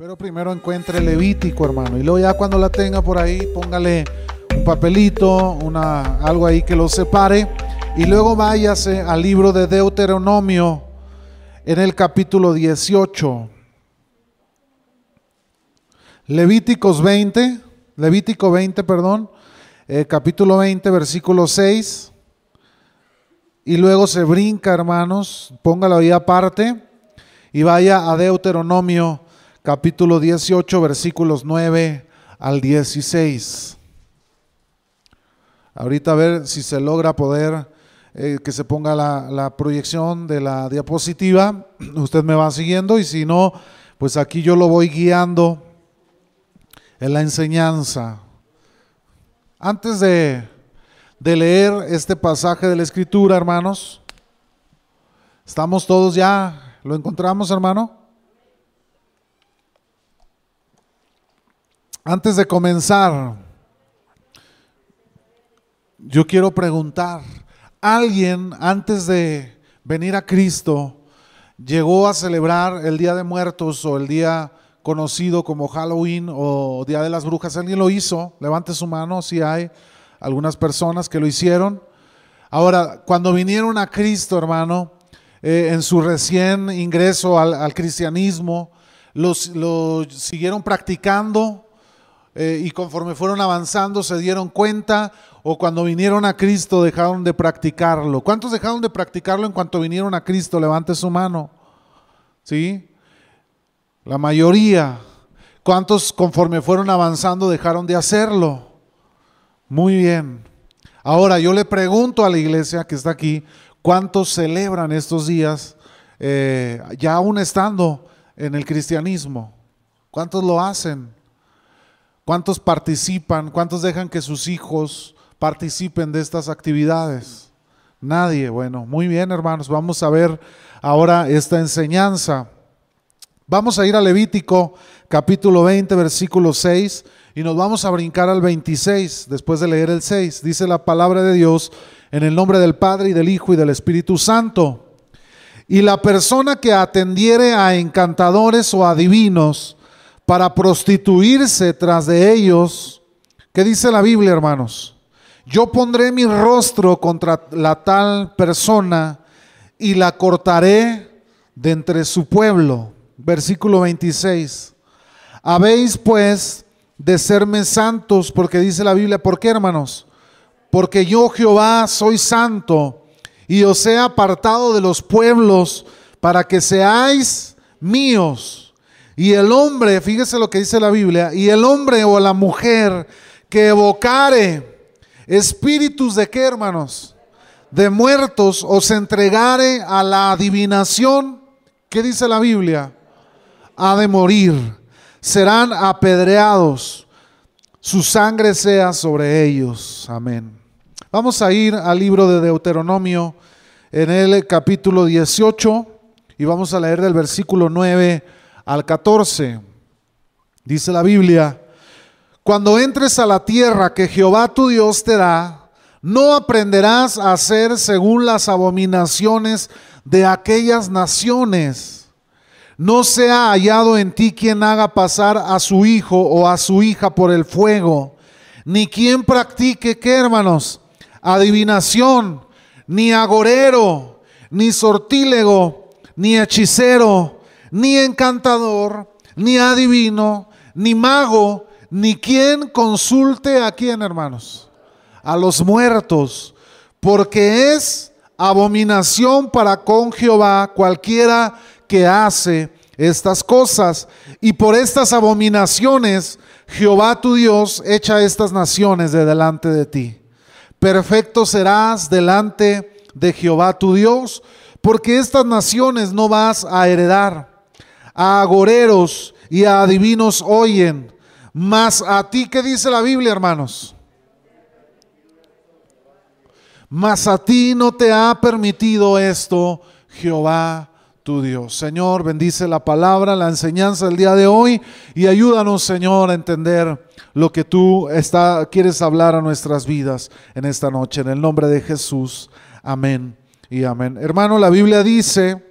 Pero primero encuentre Levítico, hermano. Y luego ya cuando la tenga por ahí, póngale un papelito, una, algo ahí que lo separe. Y luego váyase al libro de Deuteronomio en el capítulo 18. Levíticos 20, Levítico 20, perdón, eh, capítulo 20, versículo 6. Y luego se brinca, hermanos, póngalo ahí aparte y vaya a Deuteronomio capítulo 18, versículos 9 al 16. Ahorita a ver si se logra poder eh, que se ponga la, proyección de la diapositiva. Usted me va siguiendo y si no, pues aquí yo lo voy guiando en la enseñanza. Antes de, de leer este pasaje de la escritura, hermanos, estamos todos ya, ¿lo encontramos, hermano? Antes de comenzar, yo quiero preguntar, ¿alguien antes de venir a Cristo llegó a celebrar el Día de Muertos o el día conocido como Halloween o Día de las Brujas? ¿Alguien lo hizo? Levante su mano si hay algunas personas que lo hicieron. Ahora, cuando vinieron a Cristo, hermano, eh, en su recién ingreso al, cristianismo, los, lo siguieron practicando eh, y conforme fueron avanzando se dieron cuenta o cuando vinieron a Cristo dejaron de practicarlo. ¿Cuántos dejaron de practicarlo en cuanto vinieron a Cristo? Levante su mano. ¿Sí? La mayoría. ¿Cuántos conforme fueron avanzando dejaron de hacerlo? Muy bien. Ahora yo le pregunto a la iglesia que está aquí, ¿cuántos celebran estos días eh, ya aún estando en el cristianismo? ¿Cuántos lo hacen? ¿Cuántos participan? ¿Cuántos dejan que sus hijos participen de estas actividades? Nadie. Bueno, muy bien hermanos, vamos a ver ahora esta enseñanza. Vamos a ir a Levítico capítulo 20, versículo 6 y nos vamos a brincar al 26 después de leer el 6. Dice la palabra de Dios en el nombre del Padre y del Hijo y del Espíritu Santo. Y la persona que atendiere a encantadores o adivinos, para prostituirse tras de ellos. ¿Qué dice la Biblia, hermanos? Yo pondré mi rostro contra la tal persona y la cortaré de entre su pueblo. Versículo 26. Habéis pues de serme santos, porque dice la Biblia, ¿por qué, hermanos? Porque yo Jehová soy santo y os he apartado de los pueblos para que seáis míos. Y el hombre, fíjese lo que dice la Biblia, y el hombre o la mujer que evocare espíritus de qué, hermanos? De muertos o se entregare a la adivinación, ¿qué dice la Biblia? Ha de morir, serán apedreados, su sangre sea sobre ellos. Amén. Vamos a ir al libro de Deuteronomio en el capítulo 18 y vamos a leer del versículo 9 al 14. Dice la Biblia, cuando entres a la tierra que Jehová tu Dios te da, no aprenderás a hacer según las abominaciones de aquellas naciones. No sea hallado en ti quien haga pasar a su hijo o a su hija por el fuego, ni quien practique, ¿qué hermanos? Adivinación, ni agorero, ni sortílego, ni hechicero, ni encantador, ni adivino, ni mago, ni quien consulte a quién, hermanos, a los muertos, porque es abominación para con Jehová cualquiera que hace estas cosas. Y por estas abominaciones Jehová tu Dios echa estas naciones de delante de ti. Perfecto serás delante de Jehová tu Dios, porque estas naciones no vas a heredar a agoreros y a adivinos oyen. Mas a ti, ¿qué dice la Biblia, hermanos? Mas a ti no te ha permitido esto, Jehová tu Dios. Señor, bendice la palabra, la enseñanza del día de hoy y ayúdanos, Señor, a entender lo que tú está, quieres hablar a nuestras vidas en esta noche. En el nombre de Jesús. Amén y amén. Hermano, la Biblia dice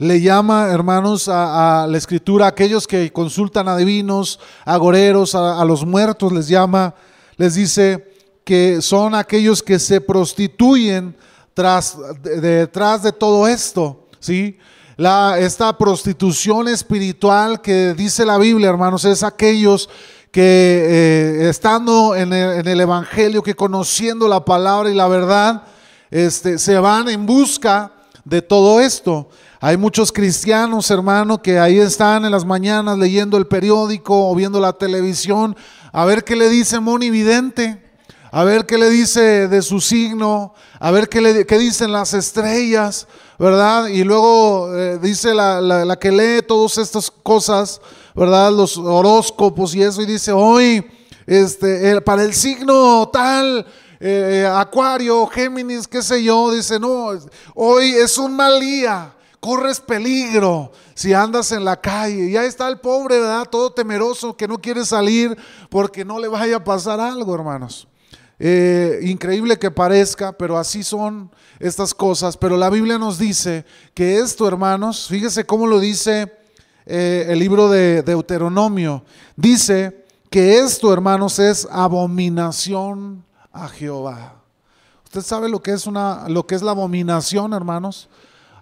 le llama, hermanos, a, la escritura, aquellos que consultan a divinos, agoreros, a, a los muertos, les llama, les dice que son aquellos que se prostituyen tras, detrás de todo esto, ¿sí? La, esta prostitución espiritual que dice la Biblia, hermanos, es aquellos que eh, estando en el, Evangelio, que conociendo la palabra y la verdad, este, se van en busca de todo esto. Hay muchos cristianos, hermano, que ahí están en las mañanas leyendo el periódico o viendo la televisión, a ver qué le dice Moni Vidente, a ver qué le dice de su signo, a ver qué, le, qué dicen las estrellas, ¿verdad? Y luego eh, dice la, la que lee todas estas cosas, ¿verdad? Los horóscopos y eso, y dice, hoy, este, para el signo tal, eh, Acuario, Géminis, qué sé yo, dice, no, hoy es un mal día, corres peligro si andas en la calle. Y ahí está el pobre, ¿verdad? Todo temeroso que no quiere salir porque no le vaya a pasar algo, hermanos. Eh, increíble que parezca, pero así son estas cosas. Pero la Biblia nos dice que esto, hermanos, fíjese cómo lo dice eh, el libro de Deuteronomio, dice que esto, hermanos, es abominación a Jehová. ¿Usted sabe lo que es una lo que es la abominación, hermanos?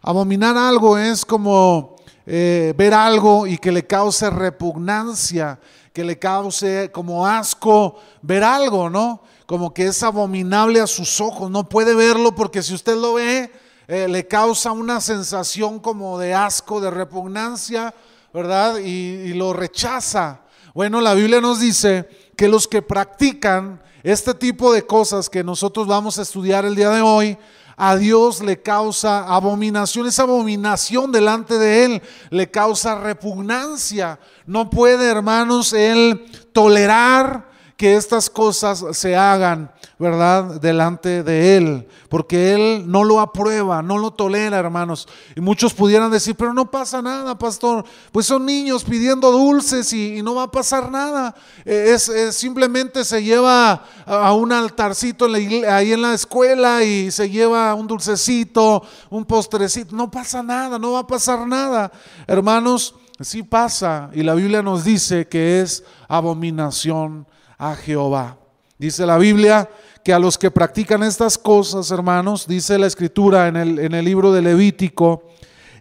Abominar algo es como eh, ver algo y que le cause repugnancia, que le cause como asco ver algo, ¿no? Como que es abominable a sus ojos, no puede verlo porque si usted lo ve, eh, le causa una sensación como de asco, de repugnancia, ¿verdad? Y, lo rechaza. Bueno, la Biblia nos dice que los que practican este tipo de cosas que nosotros vamos a estudiar el día de hoy, a Dios le causa abominación, esa abominación delante de Él le causa repugnancia. No puede, hermanos, Él tolerar que estas cosas se hagan. ¿verdad? Delante de Él, porque Él no lo aprueba, no lo tolera, hermanos. Y muchos pudieran decir, pero no pasa nada, pastor. Pues son niños pidiendo dulces y, no va a pasar nada. Eh, es, simplemente se lleva a un altarcito ahí en la escuela y se lleva un dulcecito, un postrecito. No pasa nada, no va a pasar nada. Hermanos, sí pasa. Y la Biblia nos dice que es abominación a Jehová. Dice la Biblia que a los que practican estas cosas, hermanos, dice la escritura en el, en el libro de Levítico,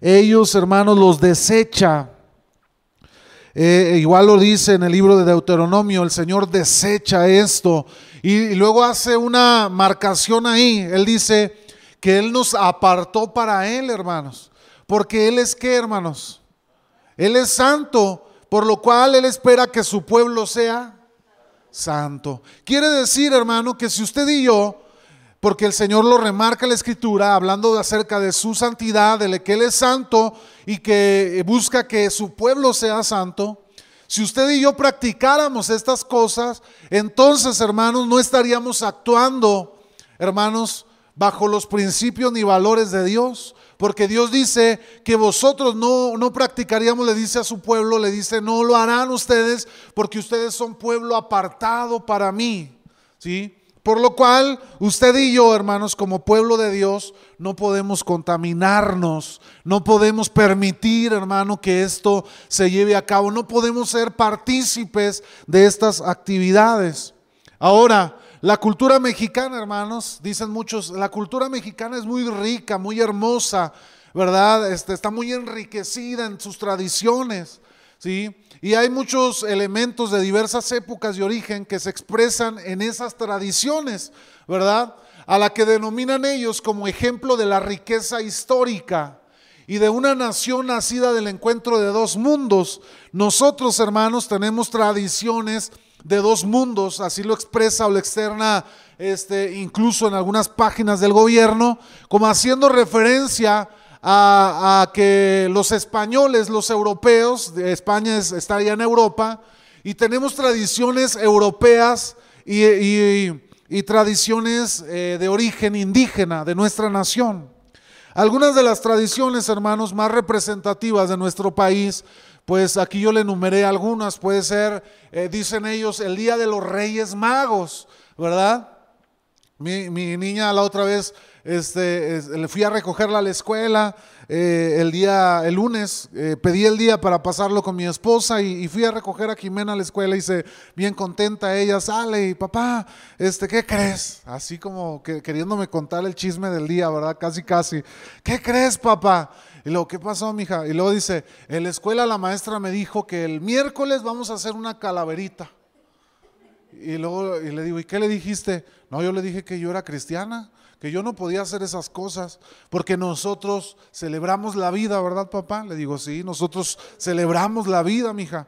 ellos, hermanos, los desecha. Eh, igual lo dice en el libro de Deuteronomio, el Señor desecha esto. Y, y luego hace una marcación ahí. Él dice que Él nos apartó para Él, hermanos. Porque Él es qué, hermanos? Él es santo, por lo cual Él espera que su pueblo sea santo. Quiere decir, hermano, que si usted y yo, porque el Señor lo remarca en la Escritura, hablando acerca de su santidad, de que Él es santo y que busca que su pueblo sea santo, si usted y yo practicáramos estas cosas, entonces, hermanos, no estaríamos actuando, hermanos, bajo los principios ni valores de Dios. Porque Dios dice que vosotros no, no practicaríamos, le dice a su pueblo, le dice, no lo harán ustedes porque ustedes son pueblo apartado para mí. ¿Sí? Por lo cual, usted y yo, hermanos, como pueblo de Dios, no podemos contaminarnos, no podemos permitir, hermano, que esto se lleve a cabo, no podemos ser partícipes de estas actividades. Ahora, la cultura mexicana, hermanos, dicen muchos, la cultura mexicana es muy rica, muy hermosa, ¿verdad? Este, está muy enriquecida en sus tradiciones, ¿sí? Y hay muchos elementos de diversas épocas y origen que se expresan en esas tradiciones, ¿verdad? A la que denominan ellos como ejemplo de la riqueza histórica y de una nación nacida del encuentro de dos mundos. Nosotros, hermanos, tenemos tradiciones de dos mundos, así lo expresa o lo externa este, incluso en algunas páginas del gobierno, como haciendo referencia a, que los españoles, los europeos, España está allá en Europa, y tenemos tradiciones europeas y, tradiciones eh, de origen indígena de nuestra nación. Algunas de las tradiciones, hermanos, más representativas de nuestro país pues aquí yo le enumeré algunas, puede ser, eh, dicen ellos, el día de los Reyes Magos, ¿verdad? Mi, niña la otra vez este, le fui a recogerla a la escuela eh, el día, el lunes, eh, pedí el día para pasarlo con mi esposa y, fui a recoger a Jimena a la escuela y se bien contenta ella, sale y papá, este, ¿qué crees? Así como que, queriéndome contar el chisme del día, ¿verdad? Casi, casi. ¿Qué crees, papá? Y luego, ¿qué pasó, mija? Y luego dice, en la escuela la maestra me dijo que el miércoles vamos a hacer una calaverita. Y luego y le digo, ¿y qué le dijiste? No, yo le dije que yo era cristiana que yo no podía hacer esas cosas, porque nosotros celebramos la vida, ¿verdad, papá? Le digo, sí, nosotros celebramos la vida, mija.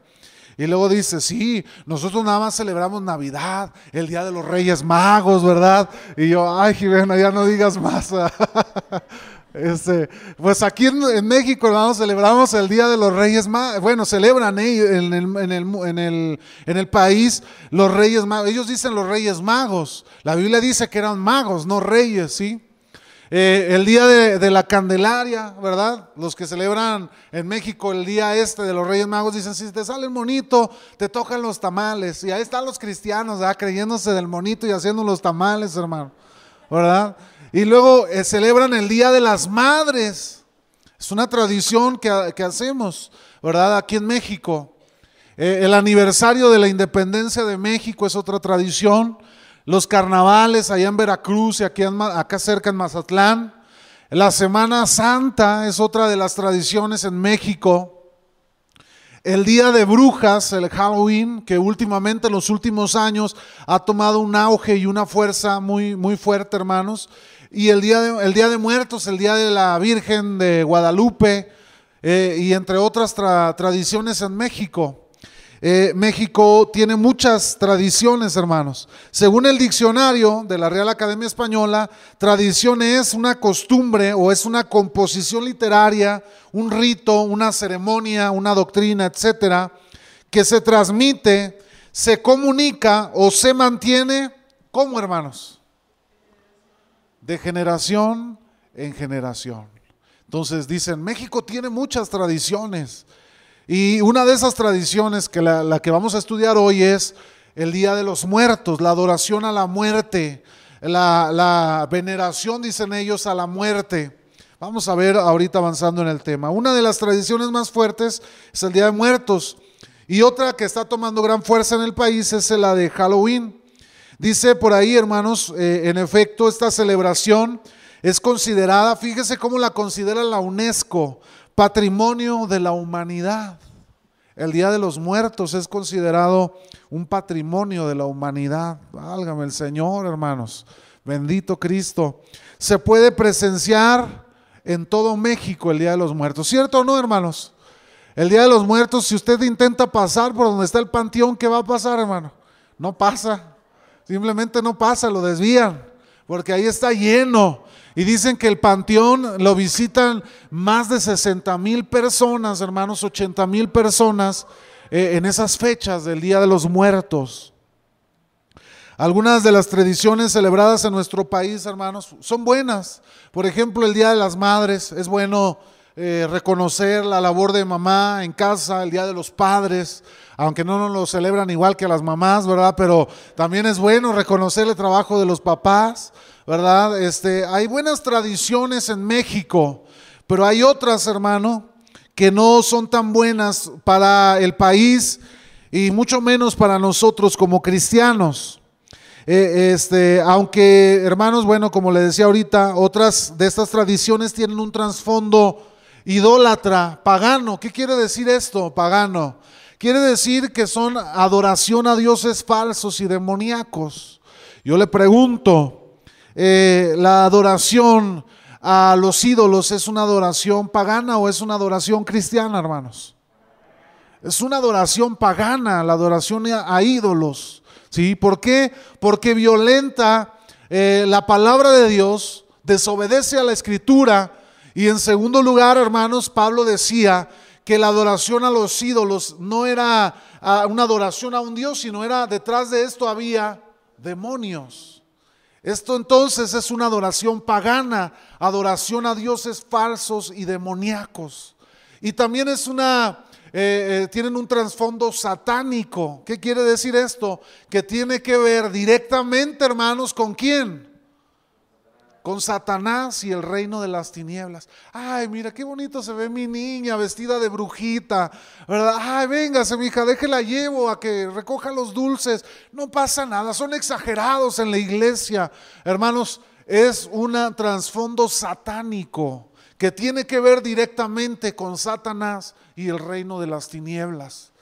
Y luego dice, sí, nosotros nada más celebramos Navidad, el Día de los Reyes Magos, ¿verdad? Y yo, ay, Jimena, ya no digas más. Este, pues aquí en, México, hermanos, celebramos el Día de los Reyes Magos. Bueno, celebran en, el, en, el, país los Reyes Magos. Ellos dicen los Reyes Magos. La Biblia dice que eran magos, no reyes, ¿sí? Eh, el día de, la Candelaria, ¿verdad? Los que celebran en México el día este de los Reyes Magos dicen, si te sale el monito, te tocan los tamales. Y ahí están los cristianos, ¿verdad? Creyéndose del monito y haciendo los tamales, hermano, ¿verdad? Y luego eh, celebran el Día de las Madres. Es una tradición que, hacemos, ¿verdad? Aquí en México. Eh, el aniversario de la independencia de México es otra tradición. Los carnavales allá en Veracruz y aquí acá cerca en Mazatlán. La Semana Santa es otra de las tradiciones en México. El día de brujas, el Halloween, que últimamente en los últimos años ha tomado un auge y una fuerza muy, muy fuerte, hermanos y el día, de, el día de Muertos, el Día de la Virgen de Guadalupe eh, y entre otras tradiciones en México. Eh, México tiene muchas tradiciones, hermanos. Según el diccionario de la Real Academia Española, tradición es una costumbre o es una composición literaria, un rito, una ceremonia, una doctrina, etcétera, que se transmite, se comunica o se mantiene, ¿cómo, hermanos? De generación en generación. Entonces dicen, México tiene muchas tradiciones. Y una de esas tradiciones que la, que vamos a estudiar hoy es el Día de los Muertos, la adoración a la muerte, la, la veneración, dicen ellos, a la muerte. Vamos a ver ahorita avanzando en el tema. Una de las tradiciones más fuertes es el Día de Muertos. Y otra que está tomando gran fuerza en el país es la de Halloween. Dice por ahí, hermanos, eh, en efecto, esta celebración es considerada, fíjese cómo la considera la UNESCO, patrimonio de la humanidad. El Día de los Muertos es considerado un patrimonio de la humanidad. Válgame el Señor, hermanos. Bendito Cristo. Se puede presenciar en todo México el Día de los Muertos. ¿Cierto o no, hermanos? El Día de los Muertos, si usted intenta pasar por donde está el panteón, ¿qué va a pasar, hermano? No pasa. Simplemente no pasa, lo desvían, porque ahí está lleno. Y dicen que el panteón lo visitan más de 60 mil personas, hermanos, 80 mil personas eh, en esas fechas del Día de los Muertos. Algunas de las tradiciones celebradas en nuestro país, hermanos, son buenas. Por ejemplo, el Día de las Madres, es bueno eh, reconocer la labor de mamá en casa, el Día de los Padres, aunque no nos lo celebran igual que las mamás, ¿verdad? Pero también es bueno reconocer el trabajo de los papás, ¿verdad? Este, hay buenas tradiciones en México, pero hay otras, hermano, que no son tan buenas para el país y mucho menos para nosotros como cristianos. Eh, este, aunque, hermanos, bueno, como le decía ahorita, otras de estas tradiciones tienen un trasfondo idólatra, pagano. ¿Qué quiere decir esto, pagano? Quiere decir que son adoración a dioses falsos y demoníacos. Yo le pregunto, eh, ¿la adoración a los ídolos es una adoración pagana o es una adoración cristiana, hermanos? Es una adoración pagana, la adoración a, ídolos. ¿Sí? ¿Por qué? Porque violenta eh, la palabra de Dios, desobedece a la escritura y en segundo lugar, hermanos, Pablo decía que la adoración a los ídolos no era una adoración a un Dios, sino era detrás de esto había demonios. Esto entonces es una adoración pagana, adoración a dioses falsos y demoníacos. Y también es una, eh, eh, tienen un trasfondo satánico. ¿Qué quiere decir esto? Que tiene que ver directamente, hermanos, con quién? Con Satanás y el reino de las tinieblas. Ay, mira qué bonito se ve mi niña vestida de brujita, ¿verdad? Ay, véngase, mi hija, déjela llevo a que recoja los dulces. No pasa nada, son exagerados en la iglesia. Hermanos, es un trasfondo satánico que tiene que ver directamente con Satanás y el reino de las tinieblas.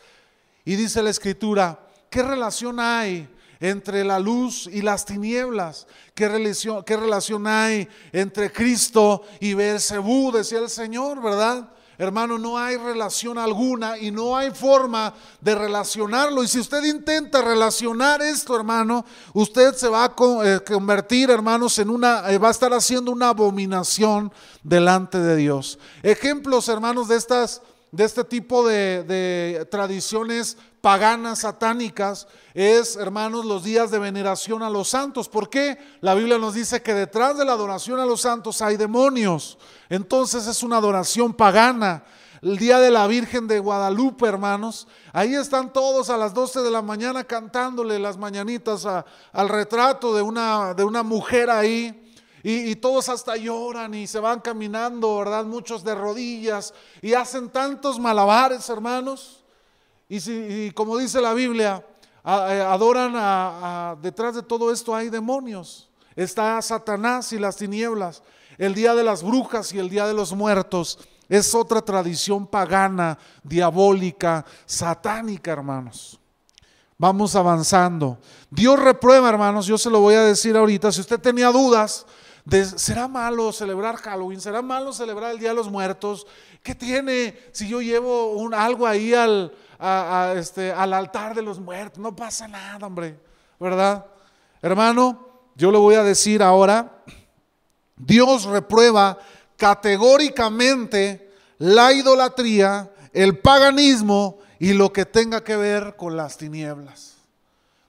Y dice la escritura, ¿qué relación hay entre la luz y las tinieblas? ¿Qué relación, hay entre Cristo y Beelzebú? Decía el Señor, ¿verdad? Hermano, no hay relación alguna y no hay forma de relacionarlo. Y si usted intenta relacionar esto, hermano, usted se va a eh, convertir, hermanos, en una, eh, va a estar haciendo una abominación delante de Dios. Ejemplos, hermanos, de estas de este tipo de, tradiciones paganas, satánicas, es, hermanos, los días de veneración a los santos. ¿Por qué? La Biblia nos dice que detrás de la adoración a los santos hay demonios. Entonces es una adoración pagana. El día de la Virgen de Guadalupe, hermanos, ahí están todos a las 12 de la mañana cantándole las mañanitas al retrato de una, de una mujer ahí y, todos hasta lloran y se van caminando, ¿verdad? Muchos de rodillas y hacen tantos malabares, hermanos. Y, si, como dice la Biblia, eh, adoran a, detrás de todo esto hay demonios. Está Satanás y las tinieblas. El día de las brujas y el día de los muertos es otra tradición pagana, diabólica, satánica, hermanos. Vamos avanzando. Dios reprueba, hermanos, yo se lo voy a decir ahorita. Si usted tenía dudas, ¿será malo celebrar Halloween? ¿Será malo celebrar el Día de los Muertos? ¿Qué tiene si yo llevo un, algo ahí al, este, al altar de los muertos? No pasa nada, hombre, ¿verdad? Hermano, yo le voy a decir ahora, Dios reprueba categóricamente la idolatría, el paganismo y lo que tenga que ver con las tinieblas.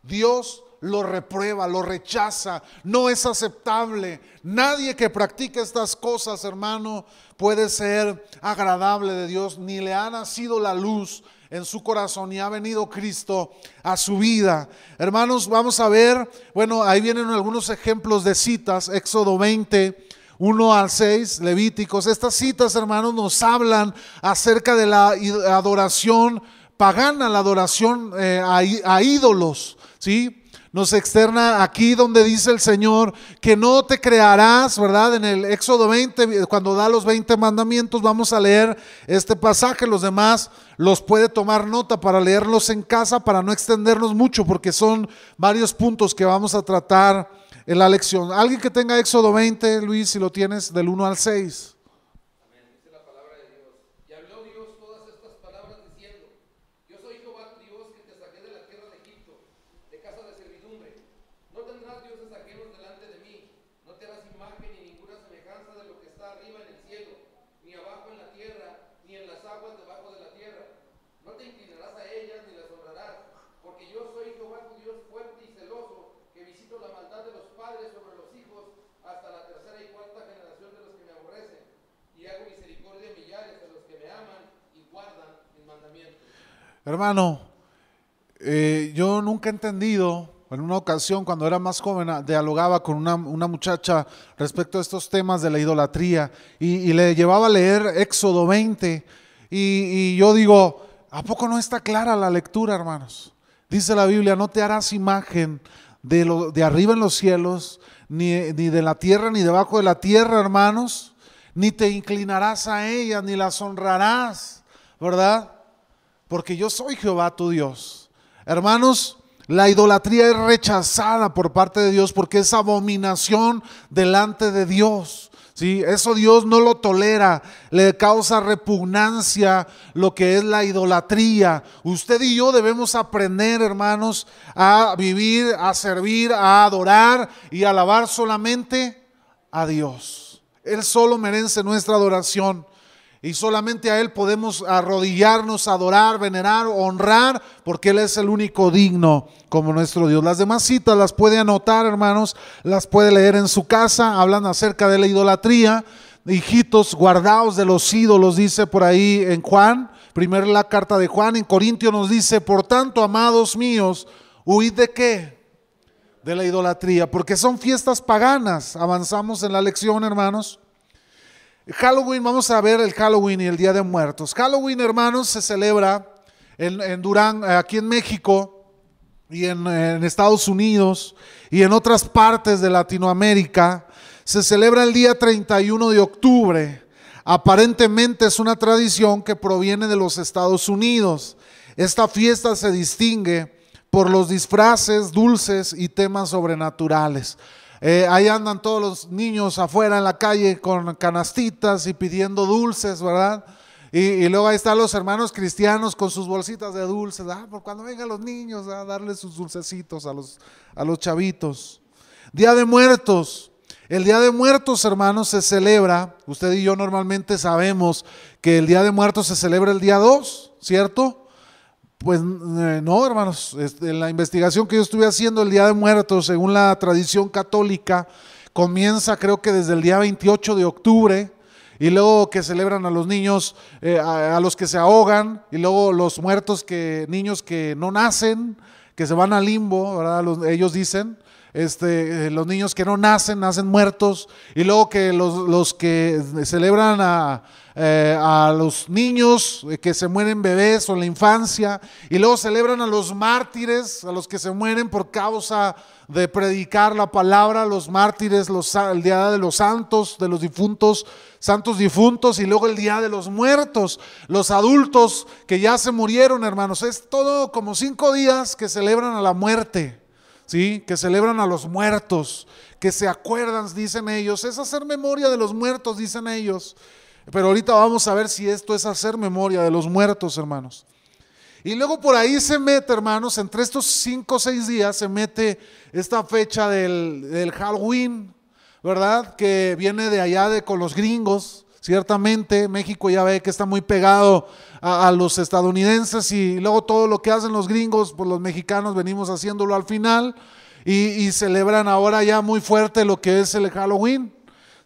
Dios lo reprueba, lo rechaza, no es aceptable. Nadie que practique estas cosas, hermano, puede ser agradable de Dios, ni le ha nacido la luz en su corazón y ha venido Cristo a su vida. Hermanos, vamos a ver, bueno, ahí vienen algunos ejemplos de citas, Éxodo 20. 1 al 6, Levíticos. Estas citas, hermanos, nos hablan acerca de la adoración pagana, la adoración eh, a, a ídolos, ¿sí? Nos externa aquí donde dice el Señor que no te crearás, ¿verdad? En el Éxodo 20, cuando da los 20 mandamientos, vamos a leer este pasaje, los demás los puede tomar nota para leerlos en casa, para no extendernos mucho, porque son varios puntos que vamos a tratar en la lección. Alguien que tenga Éxodo 20, Luis, si lo tienes, del 1 al 6. Hermano, eh, yo nunca he entendido, en una ocasión cuando era más joven, dialogaba con una, muchacha respecto a estos temas de la idolatría y, le llevaba a leer Éxodo 20 y, yo digo, ¿a poco no está clara la lectura, hermanos? Dice la Biblia, no te harás imagen de, lo, de arriba en los cielos, ni, ni de la tierra, ni debajo de la tierra, hermanos, ni te inclinarás a ella, ni las honrarás, ¿verdad? Porque yo soy Jehová tu Dios. Hermanos, la idolatría es rechazada por parte de Dios porque es abominación delante de Dios. ¿sí? Eso Dios no lo tolera, le causa repugnancia lo que es la idolatría. Usted y yo debemos aprender, hermanos, a vivir, a servir, a adorar y alabar solamente a Dios. Él solo merece nuestra adoración. Y solamente a Él podemos arrodillarnos, adorar, venerar, honrar, porque Él es el único digno como nuestro Dios. Las demás citas las puede anotar, hermanos, las puede leer en su casa, hablan acerca de la idolatría. Hijitos, guardaos de los ídolos, dice por ahí en Juan, primero la carta de Juan, en Corintio nos dice, por tanto, amados míos, huid de qué? de la idolatría, porque son fiestas paganas. Avanzamos en la lección, hermanos. Halloween, vamos a ver el Halloween y el Día de Muertos. Halloween, hermanos, se celebra en, Durán, aquí en México y en, en Estados Unidos y en otras partes de Latinoamérica. Se celebra el día 31 de octubre. Aparentemente es una tradición que proviene de los Estados Unidos. Esta fiesta se distingue por los disfraces dulces y temas sobrenaturales. Eh, ahí andan todos los niños afuera en la calle con canastitas y pidiendo dulces, ¿verdad? Y, luego ahí están los hermanos cristianos con sus bolsitas de dulces. Ah, por cuando vengan los niños a darles sus dulcecitos a los, a los chavitos. Día de muertos. El Día de Muertos, hermanos, se celebra. Usted y yo normalmente sabemos que el Día de Muertos se celebra el día 2, ¿cierto? Pues eh, no, hermanos, en la investigación que yo estuve haciendo el Día de Muertos, según la tradición católica, comienza creo que desde el día 28 de octubre, y luego que celebran a los niños, eh, a, los que se ahogan, y luego los muertos que, niños que no nacen, que se van al limbo, ¿verdad? ellos dicen, este, eh, los niños que no nacen, nacen muertos, y luego que los, los que celebran a, eh, a los niños que se mueren bebés o en la infancia, y luego celebran a los mártires, a los que se mueren por causa de predicar la palabra, los mártires, los, el día de los santos, de los difuntos, santos difuntos, y luego el día de los muertos, los adultos que ya se murieron, hermanos. Es todo como cinco días que celebran a la muerte, ¿sí? Que celebran a los muertos, que se acuerdan, dicen ellos. Es hacer memoria de los muertos, dicen ellos. Pero ahorita vamos a ver si esto es hacer memoria de los muertos, hermanos. Y luego por ahí se mete, hermanos, entre estos cinco o seis días se mete esta fecha del, Halloween, ¿verdad? Que viene de allá de con los gringos. Ciertamente México ya ve que está muy pegado a, los estadounidenses y luego todo lo que hacen los gringos, pues los mexicanos venimos haciéndolo al final y, celebran ahora ya muy fuerte lo que es el Halloween,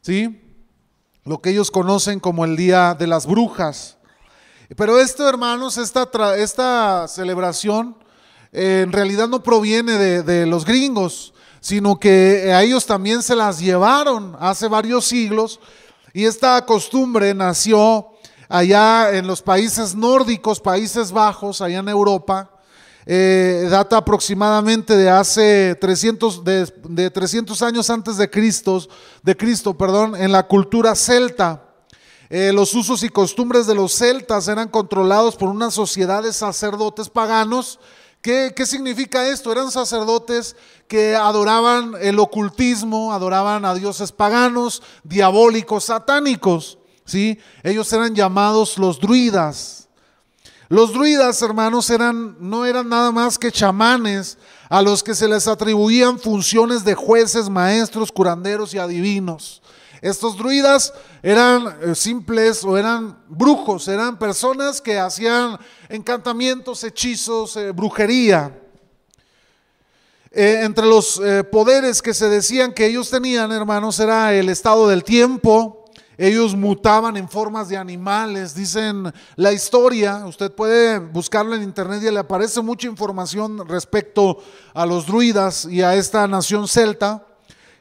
¿sí? lo que ellos conocen como el Día de las Brujas. Pero esto, hermanos, esta, esta celebración eh, en realidad no proviene de, los gringos, sino que a ellos también se las llevaron hace varios siglos y esta costumbre nació allá en los países nórdicos, Países Bajos, allá en Europa, eh, data aproximadamente de hace 300, de, 300 años antes de Cristo, de Cristo, perdón, en la cultura celta. Eh, los usos y costumbres de los celtas eran controlados por una sociedad de sacerdotes paganos. ¿Qué, ¿Qué, significa esto? Eran sacerdotes que adoraban el ocultismo, adoraban a dioses paganos, diabólicos, satánicos. ¿sí? Ellos eran llamados los druidas. Los druidas, hermanos, eran, no eran nada más que chamanes a los que se les atribuían funciones de jueces, maestros, curanderos y adivinos. Estos druidas eran eh, simples o eran brujos, eran personas que hacían encantamientos, hechizos, eh, brujería. Eh, entre los poderes que se decían que ellos tenían, hermanos, era el estado del tiempo, ellos mutaban en formas de animales, dicen la historia, usted puede buscarlo en internet y le aparece mucha información respecto a los druidas y a esta nación celta.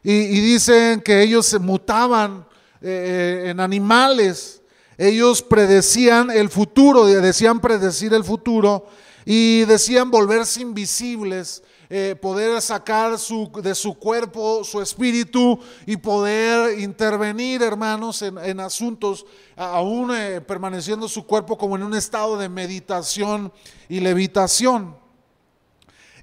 Y, dicen que ellos se mutaban eh, en animales, ellos predecían el futuro, decían predecir el futuro y decían volverse invisibles eh, poder sacar de su cuerpo su espíritu y poder intervenir, hermanos, en, asuntos, aún eh, permaneciendo su cuerpo como en un estado de meditación y levitación.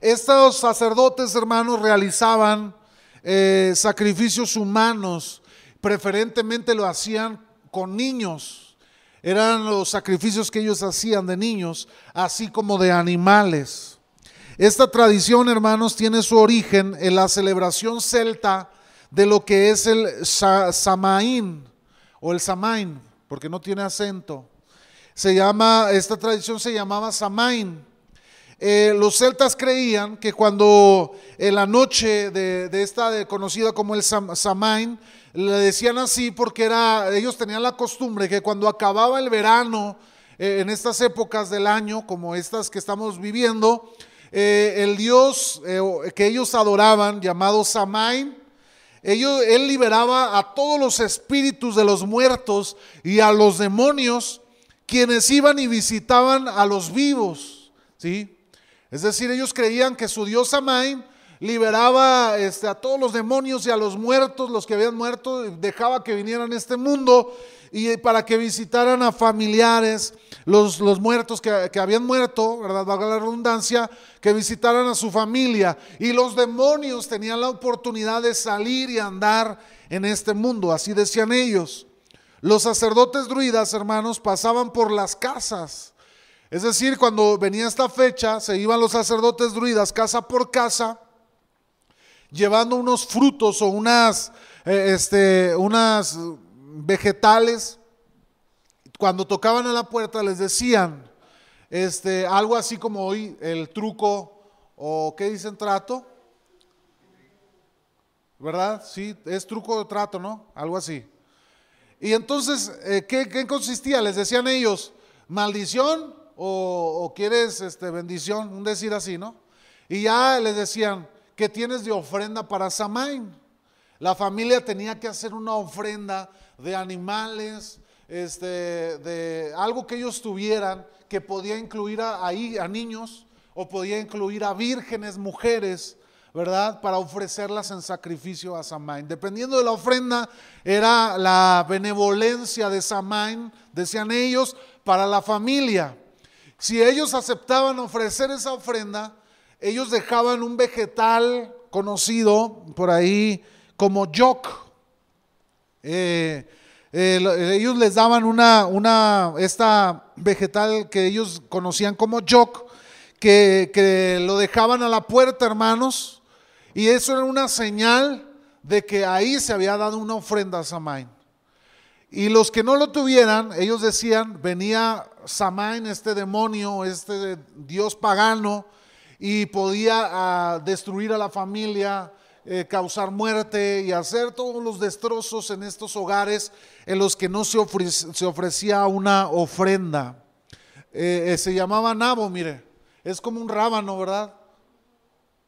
Estos sacerdotes, hermanos, realizaban eh, sacrificios humanos, preferentemente lo hacían con niños. Eran los sacrificios que ellos hacían de niños, así como de animales. Esta tradición, hermanos, tiene su origen en la celebración celta de lo que es el Samaín o el Samain, porque no tiene acento. Se llama, esta tradición se llamaba Samain. Eh, los celtas creían que cuando en la noche de, esta conocida como el Samain, le decían así porque era, ellos tenían la costumbre que cuando acababa el verano, eh, en estas épocas del año, como estas que estamos viviendo, eh, el dios que ellos adoraban, llamado Samain, ellos, él liberaba a todos los espíritus de los muertos y a los demonios, quienes iban y visitaban a los vivos. ¿sí? Es decir, ellos creían que su dios Samain liberaba este, a todos los demonios y a los muertos, los que habían muerto, dejaba que vinieran a este mundo y para que visitaran a familiares, los, muertos que, que, habían muerto, ¿verdad? Valga la redundancia, que visitaran a su familia. Y los demonios tenían la oportunidad de salir y andar en este mundo, así decían ellos. Los sacerdotes druidas, hermanos, pasaban por las casas. Es decir, cuando venía esta fecha, se iban los sacerdotes druidas casa por casa llevando unos frutos o unas, eh, este, unas vegetales. Cuando tocaban a la puerta les decían este, algo así como hoy el truco o qué dicen trato. ¿Verdad? Sí, es truco de trato, ¿no? Algo así. Y entonces, eh, ¿qué, consistía? Les decían ellos, maldición o, quieres este, bendición, un decir así, ¿no? Y ya les decían, ¿qué tienes de ofrenda para Samain? La familia tenía que hacer una ofrenda de animales, este, de algo que ellos tuvieran, que podía incluir a, ahí a niños o podía incluir a vírgenes, mujeres, ¿verdad? Para ofrecerlas en sacrificio a Samain. Dependiendo de la ofrenda, era la benevolencia de Samain, decían ellos, para la familia. Si ellos aceptaban ofrecer esa ofrenda, ellos dejaban un vegetal conocido por ahí como yok. Eh, eh, ellos les daban una, una, esta vegetal que ellos conocían como yok, que, que lo dejaban a la puerta, hermanos, y eso era una señal de que ahí se había dado una ofrenda a Samain. Y los que no lo tuvieran, ellos decían, venía Samain, este demonio, este dios pagano, y podía ah, destruir a la familia, eh, causar muerte y hacer todos los destrozos en estos hogares en los que no se, ofrecía una ofrenda. Eh, eh, se llamaba nabo, mire, es como un rábano, ¿verdad?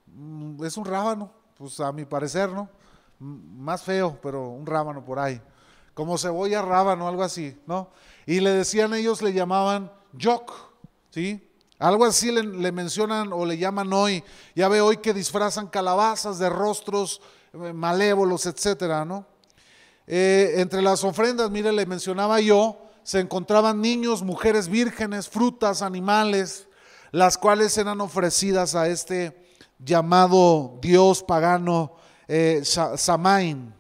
Mm, es un rábano, pues a mi parecer, ¿no? Más feo, pero un rábano por ahí. Como cebolla rábano, algo así, ¿no? Y le decían ellos, le llamaban yok, ¿sí? Algo así le, mencionan o le llaman hoy. Ya ve hoy que disfrazan calabazas de rostros eh, malévolos, etcétera, ¿no? Eh, entre las ofrendas, mire, le mencionaba yo, se encontraban niños, mujeres vírgenes, frutas, animales, las cuales eran ofrecidas a este llamado Dios pagano eh, Samain.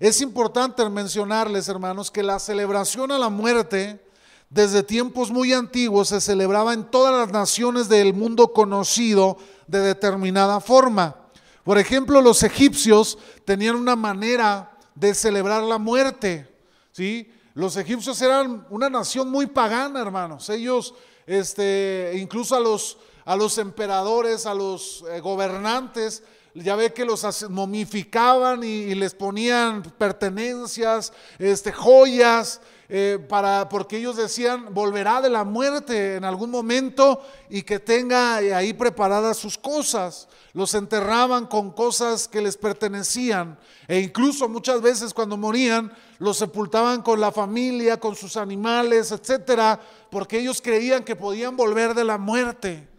Es importante mencionarles, hermanos, que la celebración a la muerte desde tiempos muy antiguos se celebraba en todas las naciones del mundo conocido de determinada forma. Por ejemplo, los egipcios tenían una manera de celebrar la muerte. ¿sí? Los egipcios eran una nación muy pagana, hermanos. Ellos, este, incluso a los, a los emperadores, a los eh, gobernantes, ya ve que los momificaban y, les ponían pertenencias, este, joyas, eh, para, porque ellos decían, volverá de la muerte en algún momento y que tenga ahí preparadas sus cosas. Los enterraban con cosas que les pertenecían e incluso muchas veces cuando morían los sepultaban con la familia, con sus animales, etcétera, porque ellos creían que podían volver de la muerte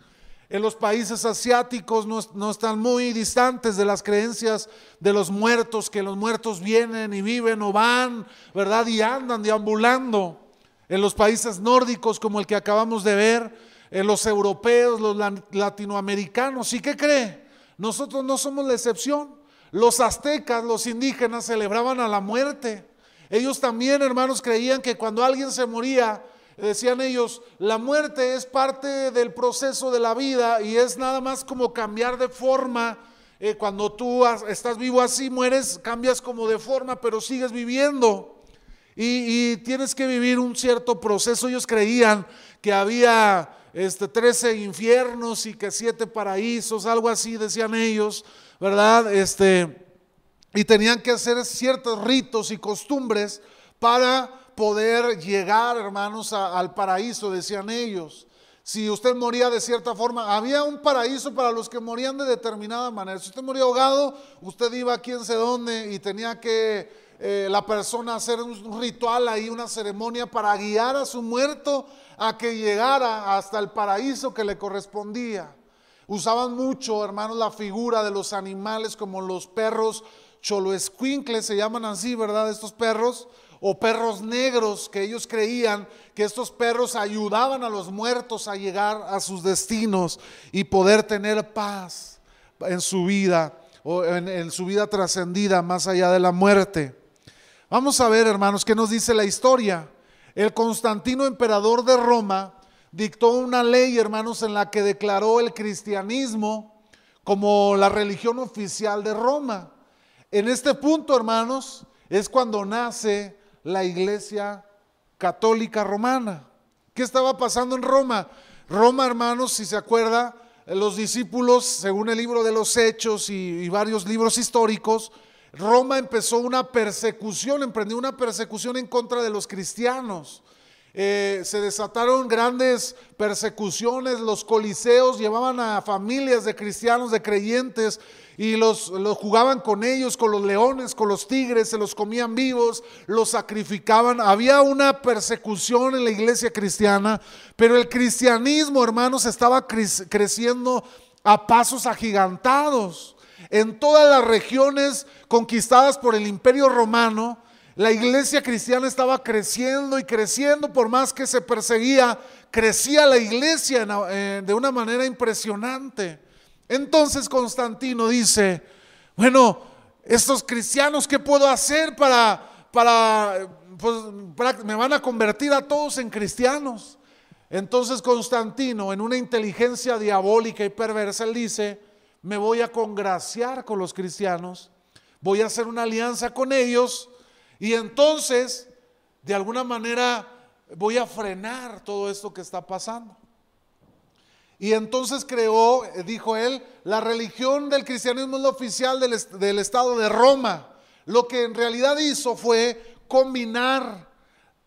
en los países asiáticos no, están muy distantes de las creencias de los muertos, que los muertos vienen y viven o van, ¿verdad? Y andan deambulando. En los países nórdicos como el que acabamos de ver, en los europeos, los latinoamericanos. ¿Y qué cree? Nosotros no somos la excepción. Los aztecas, los indígenas celebraban a la muerte. Ellos también, hermanos, creían que cuando alguien se moría, decían ellos, la muerte es parte del proceso de la vida y es nada más como cambiar de forma. Eh, cuando tú estás vivo así, mueres, cambias como de forma, pero sigues viviendo. Y, tienes que vivir un cierto proceso. Ellos creían que había este, 13 infiernos y que siete paraísos, algo así decían ellos, ¿verdad? Este, y tenían que hacer ciertos ritos y costumbres para poder llegar, hermanos, al paraíso, decían ellos. si usted moría de cierta forma, había un paraíso para los que morían de determinada manera. Si usted moría ahogado, usted iba a quién sé dónde y tenía que eh, la persona hacer un ritual ahí, una ceremonia para guiar a su muerto a que llegara hasta el paraíso que le correspondía. Usaban mucho, hermanos, la figura de los animales como los perros choloescuincles, se llaman así, ¿verdad? Estos perros o perros negros que ellos creían que estos perros ayudaban a los muertos a llegar a sus destinos y poder tener paz en su vida o en, su vida trascendida más allá de la muerte. Vamos a ver, hermanos, qué nos dice la historia. El Constantino, emperador de Roma, dictó una ley, hermanos, en la que declaró el cristianismo como la religión oficial de Roma. En este punto, hermanos, es cuando nace la iglesia católica romana. ¿Qué estaba pasando en Roma? Roma, hermanos, si se acuerda, los discípulos, según el libro de los Hechos y, varios libros históricos, Roma empezó una persecución, emprendió una persecución en contra de los cristianos. Eh, se desataron grandes persecuciones, los coliseos llevaban a familias de cristianos, de creyentes, y los, jugaban con ellos, con los leones, con los tigres, se los comían vivos, los sacrificaban. Había una persecución en la iglesia cristiana, pero el cristianismo, hermanos, estaba creciendo a pasos agigantados. En todas las regiones conquistadas por el imperio romano, la iglesia cristiana estaba creciendo y creciendo, por más que se perseguía, crecía la iglesia eh, de una manera impresionante. Entonces Constantino dice, bueno, estos cristianos, ¿qué puedo hacer para, para, pues, me van a convertir a todos en cristianos? Entonces Constantino, en una inteligencia diabólica y perversa, él dice, me voy a congraciar con los cristianos, voy a hacer una alianza con ellos y entonces, de alguna manera, voy a frenar todo esto que está pasando. Y entonces creó, eh, dijo él, la religión del cristianismo es la oficial del, del Estado de Roma. Lo que en realidad hizo fue combinar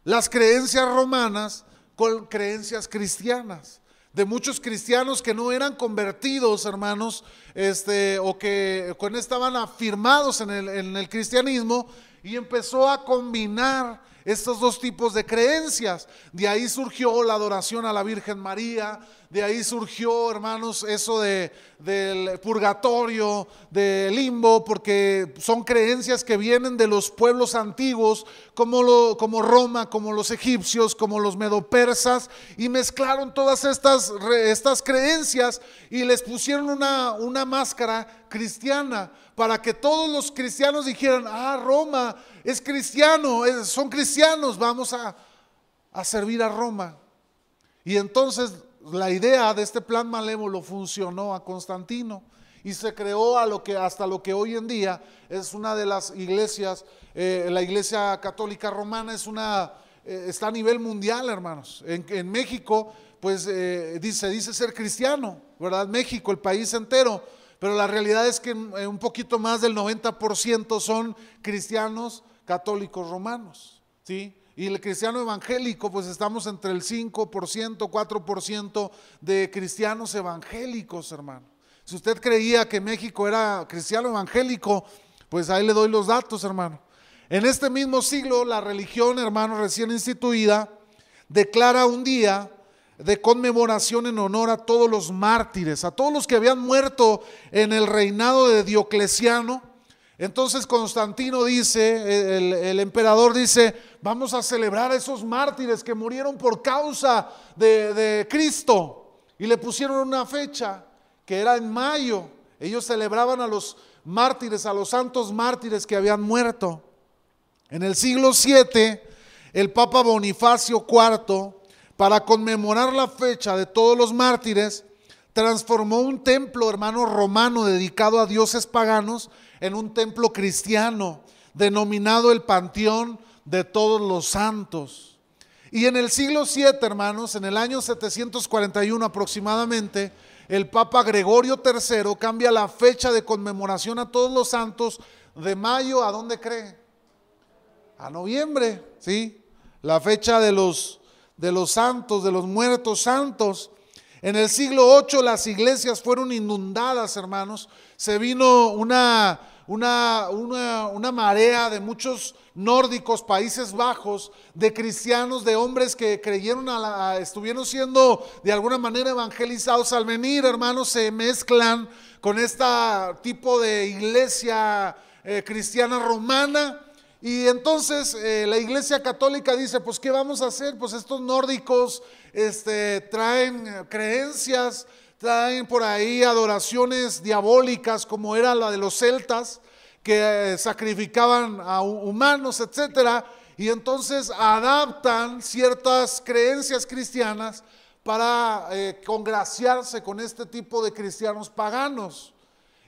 las creencias romanas con creencias cristianas de muchos cristianos que no eran convertidos, hermanos, este, o que no estaban afirmados en el, en el cristianismo, y empezó a combinar estos dos tipos de creencias. De ahí surgió la adoración a la Virgen María, de ahí surgió, hermanos, eso de, del purgatorio, del limbo, porque son creencias que vienen de los pueblos antiguos, como Roma, como los egipcios, como los medopersas, y mezclaron todas estas, estas creencias y les pusieron una, una máscara cristiana para que todos los cristianos dijeran, ah, Roma es cristiano, son cristianos, vamos a, a servir a Roma. Y entonces la idea de este plan malévolo funcionó a Constantino y se creó a lo que hasta lo que hoy en día es una de las iglesias, eh, la iglesia católica romana es una, eh, está a nivel mundial, hermanos. En, México, pues eh, dice, dice ser cristiano, ¿verdad? México, el país entero, pero la realidad es que un poquito más del 90% son cristianos católicos romanos, ¿sí? Y el cristiano evangélico, pues estamos entre el 5%, 4% de cristianos evangélicos, hermano. Si usted creía que México era cristiano evangélico, pues ahí le doy los datos, hermano. En este mismo siglo, la religión, hermano, recién instituida, declara un día de conmemoración en honor a todos los mártires, a todos los que habían muerto en el reinado de Diocleciano entonces Constantino dice, el, emperador dice, vamos a celebrar a esos mártires que murieron por causa de, Cristo. Y le pusieron una fecha que era en mayo. Ellos celebraban a los mártires, a los santos mártires que habían muerto. En el siglo VII, el Papa Bonifacio IV, para conmemorar la fecha de todos los mártires, transformó un templo, hermano romano, dedicado a dioses paganos, en un templo cristiano denominado el Panteón de Todos los Santos. Y en el siglo VII, hermanos, en el año 741 aproximadamente, el Papa Gregorio III cambia la fecha de conmemoración a todos los santos de mayo, ¿a dónde cree? A noviembre, ¿sí? La fecha de los, de los santos, de los muertos santos. En el siglo VIII las iglesias fueron inundadas, hermanos. Se vino una, una, una, marea de muchos nórdicos, Países Bajos, de cristianos, de hombres que creyeron, a la, estuvieron siendo de alguna manera evangelizados. Al venir, hermanos, se mezclan con este tipo de iglesia eh, cristiana romana. Y entonces eh, la iglesia católica dice, pues ¿qué vamos a hacer? Pues estos nórdicos este, traen eh, creencias, traen por ahí adoraciones diabólicas como era la de los celtas, que sacrificaban a humanos, etcétera, y entonces adaptan ciertas creencias cristianas para congraciarse con este tipo de cristianos paganos.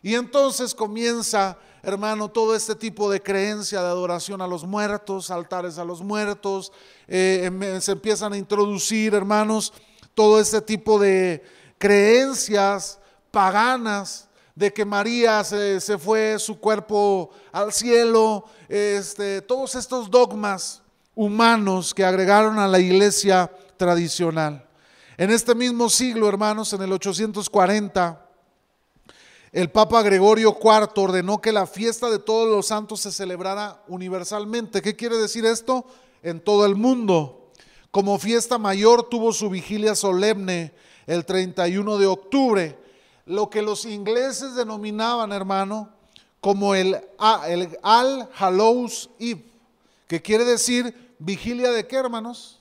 Y entonces comienza hermano, todo este tipo de creencia de adoración a los muertos, altares a los muertos, eh, em, se empiezan a introducir, hermanos, todo este tipo de creencias paganas de que María se, fue su cuerpo al cielo, este, todos estos dogmas humanos que agregaron a la iglesia tradicional. En este mismo siglo, hermanos, en el 840, el Papa Gregorio IV ordenó que la fiesta de todos los santos se celebrara universalmente. ¿Qué quiere decir esto? En todo el mundo. Como fiesta mayor tuvo su vigilia solemne el 31 de octubre, lo que los ingleses denominaban, hermano, como el, el Al Hallows Eve, que quiere decir vigilia de qué, hermanos?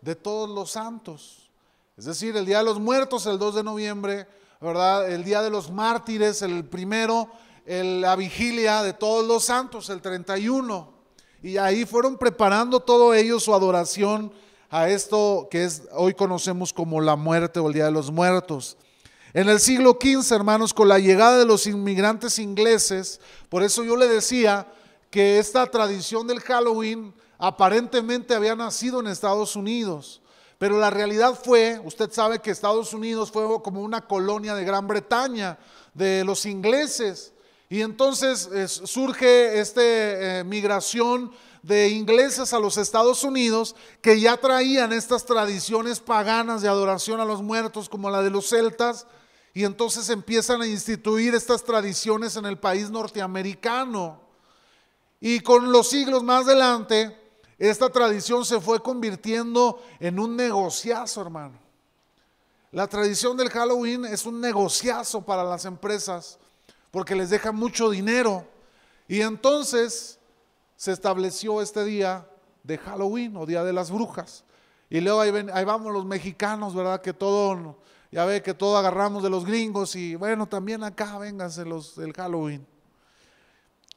De todos los santos. Es decir, el Día de los Muertos, el 2 de noviembre, ¿verdad? El día de los mártires, el primero, la vigilia de todos los santos, el 31. Y ahí fueron preparando todo ello su adoración a esto que es, hoy conocemos como la muerte o el Día de los Muertos. En el siglo XV, hermanos, con la llegada de los inmigrantes ingleses, por eso yo le decía que esta tradición del Halloween aparentemente había nacido en Estados Unidos. Pero la realidad fue, usted sabe que Estados Unidos fue como una colonia de Gran Bretaña, de los ingleses. Y entonces surge esta eh, migración de ingleses a los Estados Unidos que ya traían estas tradiciones paganas de adoración a los muertos como la de los celtas. Y entonces empiezan a instituir estas tradiciones en el país norteamericano. Y con los siglos más adelante, esta tradición se fue convirtiendo en un negociazo, hermano. La tradición del Halloween es un negociazo para las empresas porque les deja mucho dinero. Y entonces se estableció este día de Halloween o Día de las Brujas. Y luego ahí, vamos los mexicanos, ¿verdad? Que todo, ya ve que todo agarramos de los gringos y bueno, también acá vénganse los del Halloween.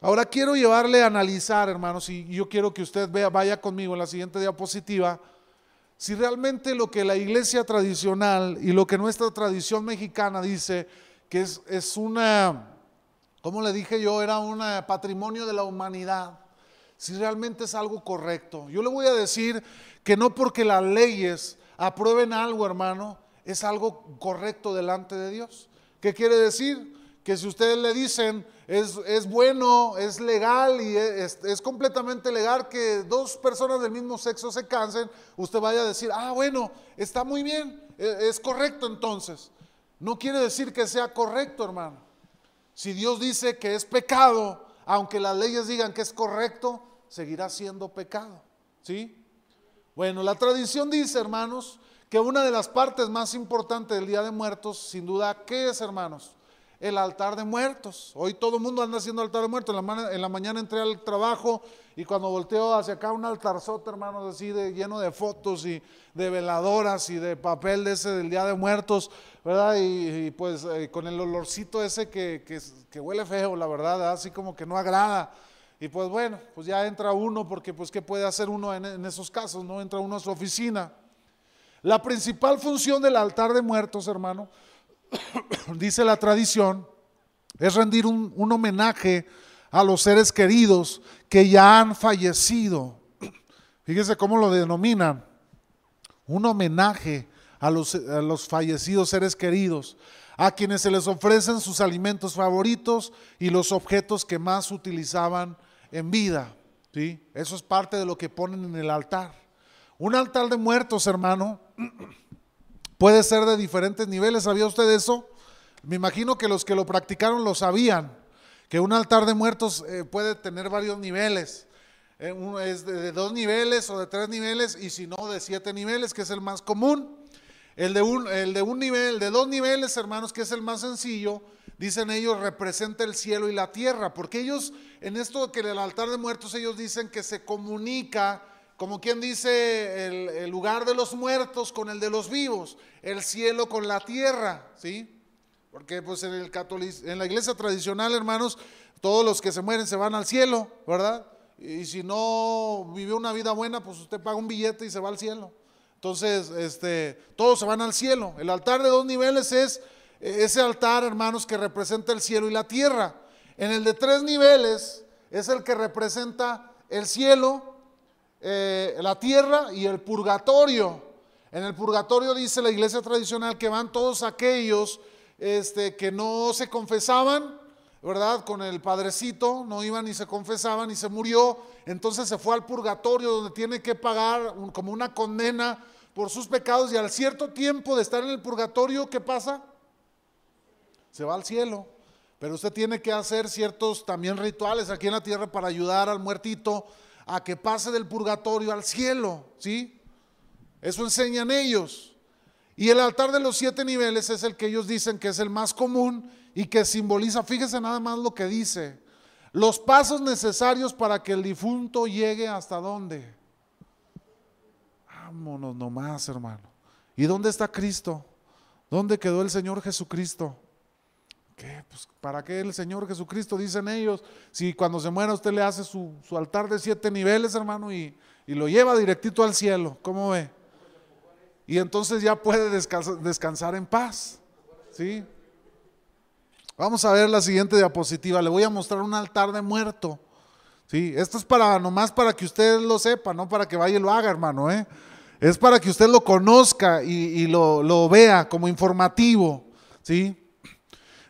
Ahora quiero llevarle a analizar, hermanos, y yo quiero que usted vea, vaya conmigo en la siguiente diapositiva, si realmente lo que la iglesia tradicional y lo que nuestra tradición mexicana dice que es, es una, como le dije yo, era un patrimonio de la humanidad, si realmente es algo correcto. Yo le voy a decir que no porque las leyes aprueben algo, hermano, es algo correcto delante de Dios. ¿Qué quiere decir? Que si ustedes le dicen, es, bueno, es legal y es, completamente legal que dos personas del mismo sexo se cansen, usted vaya a decir, ah, bueno, está muy bien, e, es correcto entonces. No quiere decir que sea correcto, hermano. Si Dios dice que es pecado, aunque las leyes digan que es correcto, seguirá siendo pecado. ¿Sí? Bueno, la tradición dice, hermanos, que una de las partes más importantes del Día de Muertos, sin duda, ¿qué es, hermanos? El altar de muertos. Hoy todo el mundo anda haciendo altar de muertos. En la, mañana entré al trabajo y cuando volteo hacia acá un altarzote, hermanos, así de, lleno de fotos y de veladoras y de papel de ese del Día de Muertos, ¿verdad? Y, pues eh, con el olorcito ese que, que, huele feo, la verdad, así como que no agrada. Y pues bueno, pues ya entra uno porque pues ¿qué puede hacer uno en, en esos casos? No entra uno a su oficina. La principal función del altar de muertos, hermano, dice la tradición, es rendir un, homenaje a los seres queridos que ya han fallecido. Fíjese cómo lo denominan. Un homenaje a los, a los, fallecidos seres queridos, a quienes se les ofrecen sus alimentos favoritos y los objetos que más utilizaban en vida. ¿sí? Eso es parte de lo que ponen en el altar. Un altar de muertos, hermano, puede ser de diferentes niveles. ¿Sabía usted eso? Me imagino que los que lo practicaron lo sabían, que un altar de muertos eh, puede tener varios niveles. Eh, es de, dos niveles o de tres niveles y si no de siete niveles, que es el más común. El de, un, el de un nivel, de dos niveles, hermanos, que es el más sencillo, dicen ellos, representa el cielo y la tierra, porque ellos, en esto que el altar de muertos, ellos dicen que se comunica, como quien dice, el, lugar de los muertos con el de los vivos, el cielo con la tierra, ¿sí? Porque pues en, el en la iglesia tradicional, hermanos, todos los que se mueren se van al cielo, ¿verdad? Y si no vivió una vida buena, pues usted paga un billete y se va al cielo. Entonces, este, todos se van al cielo. El altar de dos niveles es ese altar, hermanos, que representa el cielo y la tierra. En el de tres niveles es el que representa el cielo, eh, la tierra y el purgatorio. En el purgatorio dice la iglesia tradicional que van todos aquellos este, que no se confesaban, ¿verdad? Con el padrecito, no iban y se confesaban y se murió. Entonces se fue al purgatorio donde tiene que pagar como una condena por sus pecados y al cierto tiempo de estar en el purgatorio, ¿qué pasa? Se va al cielo. Pero usted tiene que hacer ciertos también rituales aquí en la tierra para ayudar al muertito a que pase del purgatorio al cielo, ¿sí? Eso enseñan ellos. Y el altar de los siete niveles es el que ellos dicen que es el más común y que simboliza, fíjese nada más lo que dice, los pasos necesarios para que el difunto llegue hasta dónde. Vámonos nomás, hermano. ¿Y dónde está Cristo? ¿Dónde quedó el Señor Jesucristo? Pues, ¿Para qué el Señor Jesucristo? Dicen ellos. Si cuando se muera usted le hace su, altar de siete niveles, hermano, y, lo lleva directito al cielo. ¿Cómo ve? Y entonces ya puede descansar, en paz. ¿Sí? Vamos a ver la siguiente diapositiva. Le voy a mostrar un altar de muerto. ¿Sí? Esto es para nomás para que usted lo sepa, no para que vaya y lo haga, hermano. ¿eh? Es para que usted lo conozca y, lo, vea como informativo. ¿sí?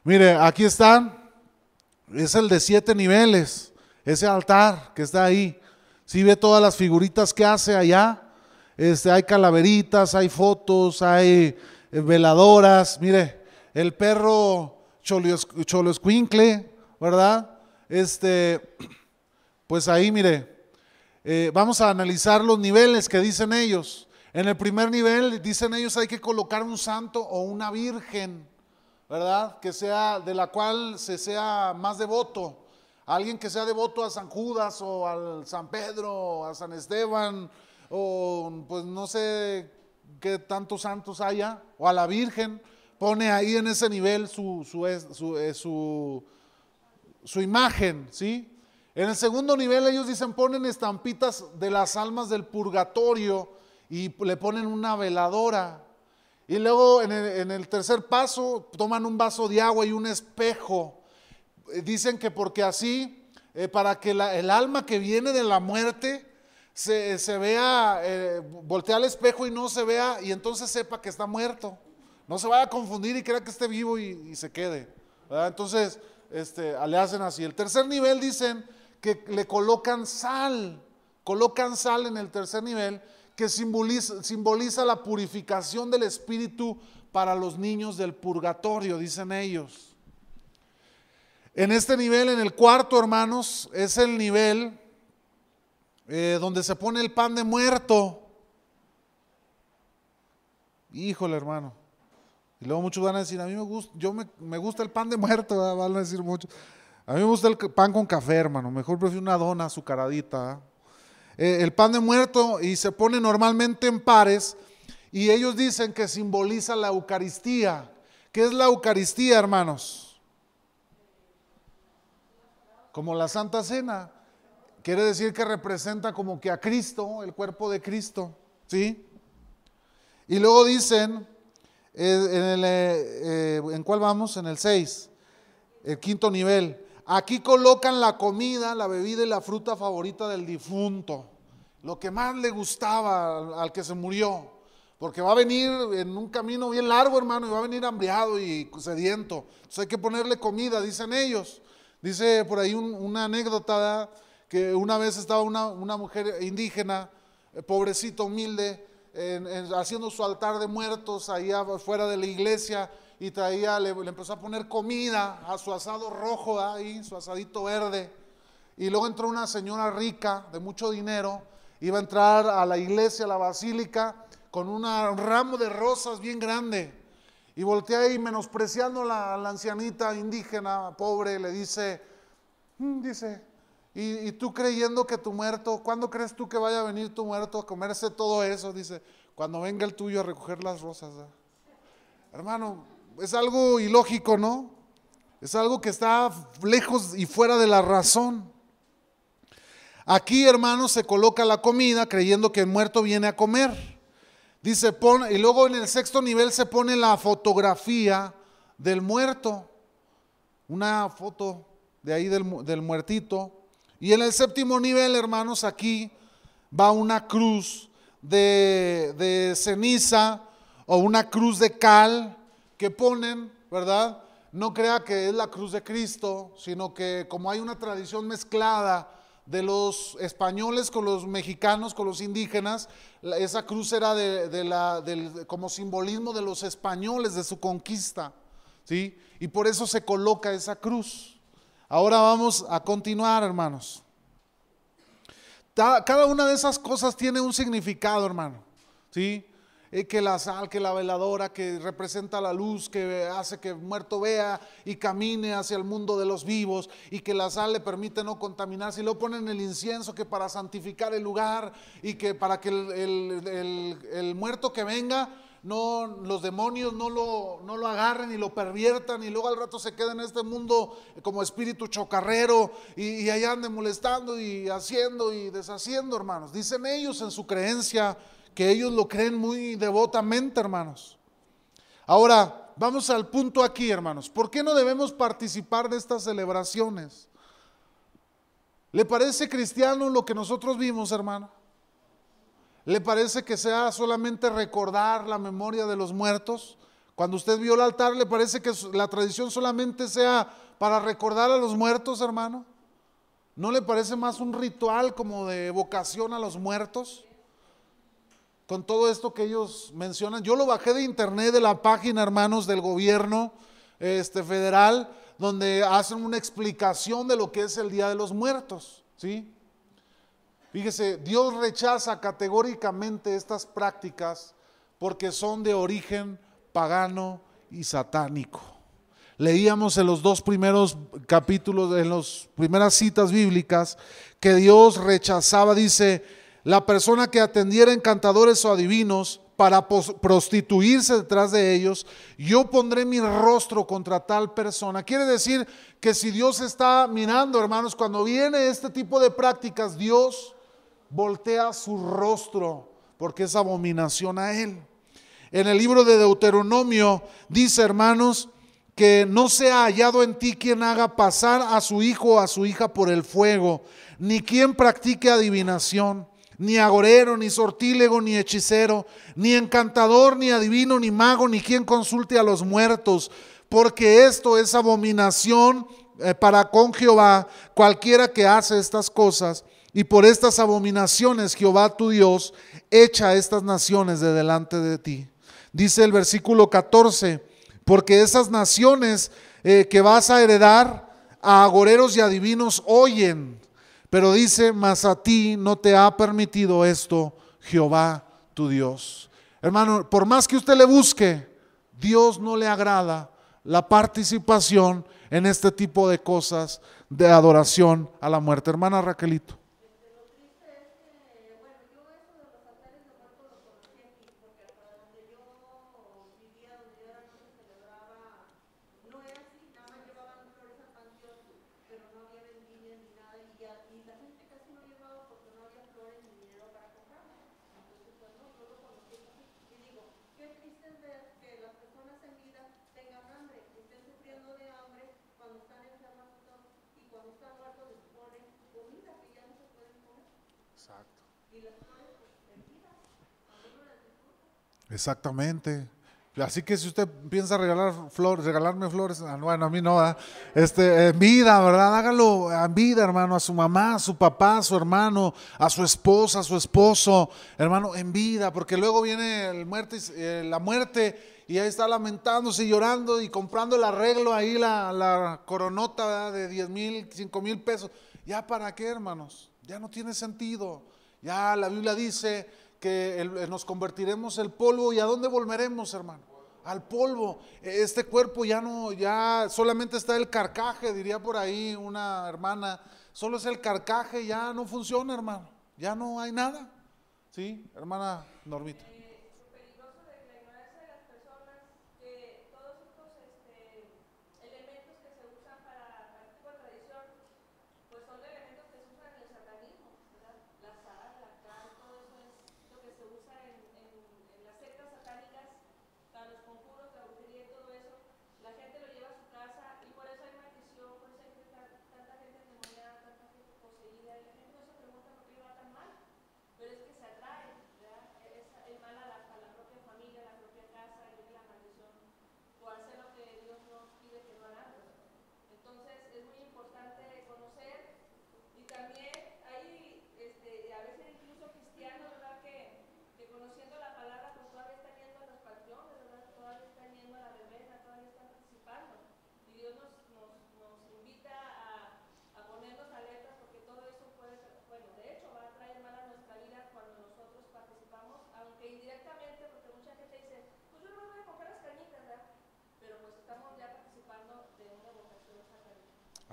Mire, aquí está. Es el de siete niveles. Ese altar que está ahí. Si ve todas las figuritas que hace allá. Este, hay calaveritas, hay fotos, hay eh, veladoras. Mire, el perro Cholo Escuincle, ¿verdad? Este, pues ahí, mire, eh, vamos a analizar los niveles que dicen ellos. En el primer nivel, dicen ellos, hay que colocar un santo o una virgen, ¿verdad? Que sea, de la cual se sea más devoto. Alguien que sea devoto a San Judas o al San Pedro o a San Esteban o pues no sé qué tantos santos haya, o a la Virgen, pone ahí en ese nivel su, su, su, su, su imagen, ¿sí? En el segundo nivel ellos dicen ponen estampitas de las almas del purgatorio y le ponen una veladora. Y luego en el, tercer paso toman un vaso de agua y un espejo. Eh, dicen que porque así, eh, para que el alma que viene de la muerte se, vea, eh, voltea al espejo y no se vea y entonces sepa que está muerto. No se vaya a confundir y crea que esté vivo y, se quede. Entonces, este, le hacen así. El tercer nivel dicen que le colocan sal, colocan sal en el tercer nivel que simboliza, simboliza la purificación del espíritu para los niños del purgatorio, dicen ellos. En este nivel, en el cuarto, hermanos, es el nivel eh, donde se pone el pan de muerto. Híjole, hermano. Y luego muchos van a decir, a mí me gusta, yo me, gusta el pan de muerto, van a decir muchos. A mí me gusta el pan con café, hermano. Mejor prefiero una dona azucaradita. Eh, el pan de muerto y se pone normalmente en pares y ellos dicen que simboliza la Eucaristía. ¿Qué es la Eucaristía, hermanos? Como la Santa Cena. Quiere decir que representa como que a Cristo, el cuerpo de Cristo. ¿Sí? Y luego dicen, eh, en, eh, ¿en cuál vamos? En el 6, el quinto nivel. Aquí colocan la comida, la bebida y la fruta favorita del difunto. Lo que más le gustaba al, que se murió. Porque va a venir en un camino bien largo, hermano, y va a venir hambriado y sediento. Entonces hay que ponerle comida, dicen ellos. Dice por ahí una anécdota que una vez estaba una, mujer indígena, eh, pobrecita, humilde, haciendo su altar de muertos ahí afuera de la iglesia y traía, le, empezó a poner comida a su asado rojo ahí, su asadito verde. Y luego entró una señora rica de mucho dinero, iba a entrar a la iglesia, a la basílica, con un ramo de rosas bien grande. Y voltea ahí menospreciando a la, ancianita indígena, pobre, le dice, mm", dice, y, tú creyendo que tu muerto, ¿cuándo crees tú que vaya a venir tu muerto a comerse todo eso? Dice, cuando venga el tuyo a recoger las rosas. Hermano, es algo ilógico, ¿no? Es algo que está lejos y fuera de la razón. Aquí, hermanos, se coloca la comida creyendo que el muerto viene a comer. Dice, pon, y luego en el sexto nivel se pone la fotografía del muerto. Una foto de ahí del, del muertito. Y en el séptimo nivel, hermanos, aquí va una cruz de, de ceniza o una cruz de cal que ponen, ¿verdad? No crea que es la cruz de Cristo, sino que como hay una tradición mezclada de los españoles con los mexicanos, con los indígenas, esa cruz era de, la, del, como simbolismo de los españoles, de su conquista, ¿sí? Y por eso se coloca esa cruz. Ahora vamos a continuar, hermanos. Cada una de esas cosas tiene un significado, hermano, ¿sí? Eh, que la sal, que la veladora, que representa la luz, que hace que el muerto vea y camine hacia el mundo de los vivos, y que la sal le permite no contaminarse, y lo ponen el incienso, que para santificar el lugar, y que para que el, muerto que venga, no, los demonios no lo, no lo agarren y lo perviertan, y luego al rato se quede en este mundo como espíritu chocarrero, y, y ahí ande molestando y haciendo y deshaciendo, hermanos. Dicen ellos en su creencia que ellos lo creen muy devotamente, hermanos. Ahora, vamos al punto aquí, hermanos. ¿Por qué no debemos participar de estas celebraciones? ¿Le parece cristiano lo que nosotros vimos, hermano? ¿Le parece que sea solamente recordar la memoria de los muertos? Cuando usted vio el altar, ¿le parece que la tradición solamente sea para recordar a los muertos, hermano? ¿No le parece más un ritual como de evocación a los muertos? Con todo esto que ellos mencionan. Yo lo bajé de internet de la página, hermanos, del gobierno este, federal, donde hacen una explicación de lo que es el Día de los Muertos. ¿sí? Fíjese, Dios rechaza categóricamente estas prácticas porque son de origen pagano y satánico. Leíamos en los dos primeros capítulos, en las primeras citas bíblicas, que Dios rechazaba, dice, la persona que atendiera encantadores o adivinos para prostituirse detrás de ellos, yo pondré mi rostro contra tal persona. Quiere decir que si Dios está mirando, hermanos, cuando viene este tipo de prácticas, Dios voltea su rostro porque es abominación a él. En el libro de Deuteronomio dice, hermanos, que no sea hallado en ti quien haga pasar a su hijo o a su hija por el fuego, ni quien practique adivinación ni agorero, ni sortílego, ni hechicero, ni encantador, ni adivino, ni mago, ni quien consulte a los muertos, porque esto es abominación eh, para con Jehová, cualquiera que hace estas cosas. Y por estas abominaciones Jehová tu Dios echa estas naciones de delante de ti. Dice el versículo 14, porque esas naciones eh, que vas a heredar a agoreros y adivinos oyen pero dice, mas a ti no te ha permitido esto Jehová tu Dios. Hermano, por más que usted le busque, Dios no le agrada la participación en este tipo de cosas de adoración a la muerte. Hermana Raquelito. Exactamente. Así que si usted piensa regalar flores, regalarme flores, ah, bueno, a mí no, este, en vida, ¿verdad? Hágalo en vida, hermano, a su mamá, a su papá, a su hermano, a su esposa, a su esposo, hermano, en vida, porque luego viene eh, la muerte y ahí está lamentándose y llorando y comprando el arreglo ahí, la, la coronota de 10 mil, 5 mil pesos. ¿Ya para qué, hermanos? Ya no tiene sentido. Ya la Biblia dice que nos convertiremos el polvo y a dónde volveremos, hermano? Al polvo. Este cuerpo ya no, ya solamente está el carcaje, diría por ahí una hermana. Solo es el carcaje, ya no funciona, hermano. Ya no hay nada. ¿Sí, hermana Normita?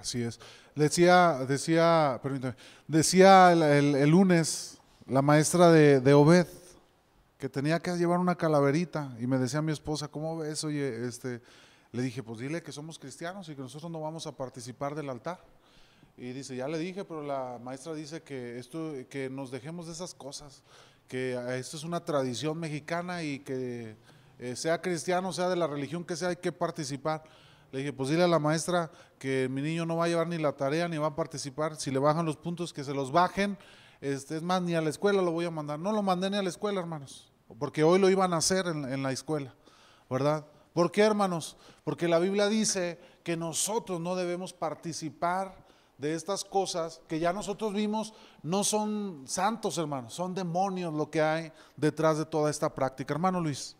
Así es. Decía, decía, permítame, decía el, lunes la maestra de, Obed que tenía que llevar una calaverita y me decía mi esposa, ¿cómo ves? Oye, este, le dije, pues dile que somos cristianos y que nosotros no vamos a participar del altar. Y dice, ya le dije, pero la maestra dice que esto, que nos dejemos de esas cosas, que esto es una tradición mexicana y que eh, sea cristiano, sea de la religión que sea, hay que participar. Le dije, pues dile a la maestra que mi niño no va a llevar ni la tarea ni va a participar. Si le bajan los puntos, que se los bajen. Este, es más, ni a la escuela lo voy a mandar. No lo mandé ni a la escuela, hermanos, porque hoy lo iban a hacer en, en la escuela, ¿verdad? ¿Por qué, hermanos? Porque la Biblia dice que nosotros no debemos participar de estas cosas que ya nosotros vimos no son santos, hermanos, son demonios lo que hay detrás de toda esta práctica. Hermano Luis.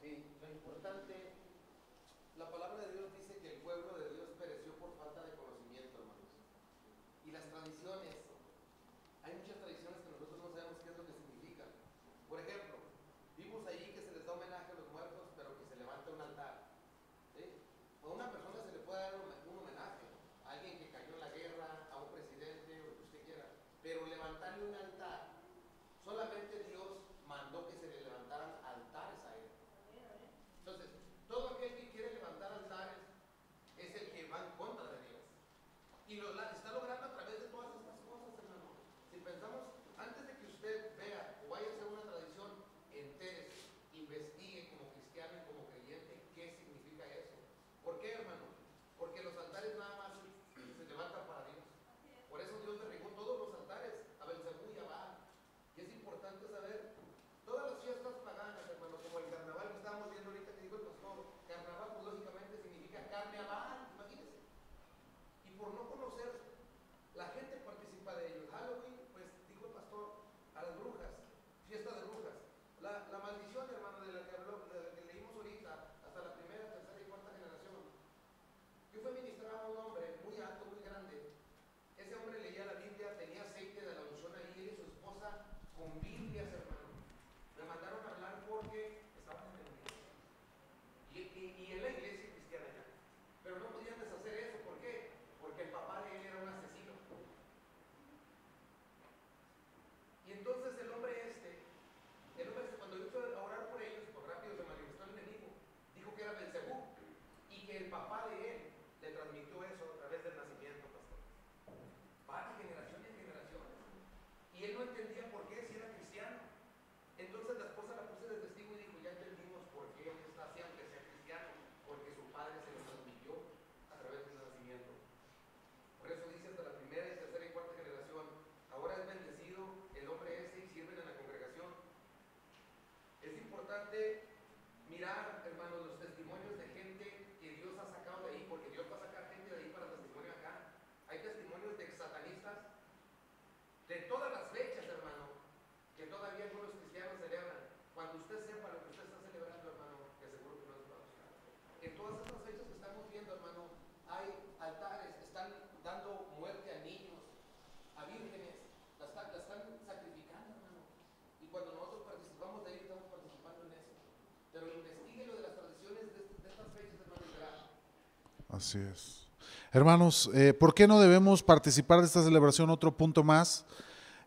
Es. Hermanos, eh, ¿por qué no debemos participar de esta celebración? Otro punto más.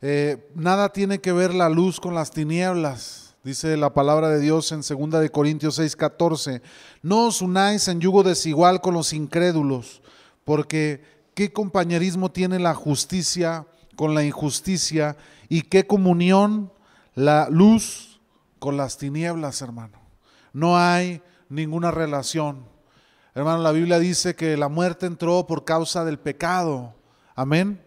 Eh, nada tiene que ver la luz con las tinieblas. Dice la palabra de Dios en 2 de Corintios 6:14. No os unáis en yugo desigual con los incrédulos, porque ¿qué compañerismo tiene la justicia con la injusticia? ¿Y qué comunión la luz con las tinieblas, hermano? No hay ninguna relación. Hermano, la Biblia dice que la muerte entró por causa del pecado. Amén.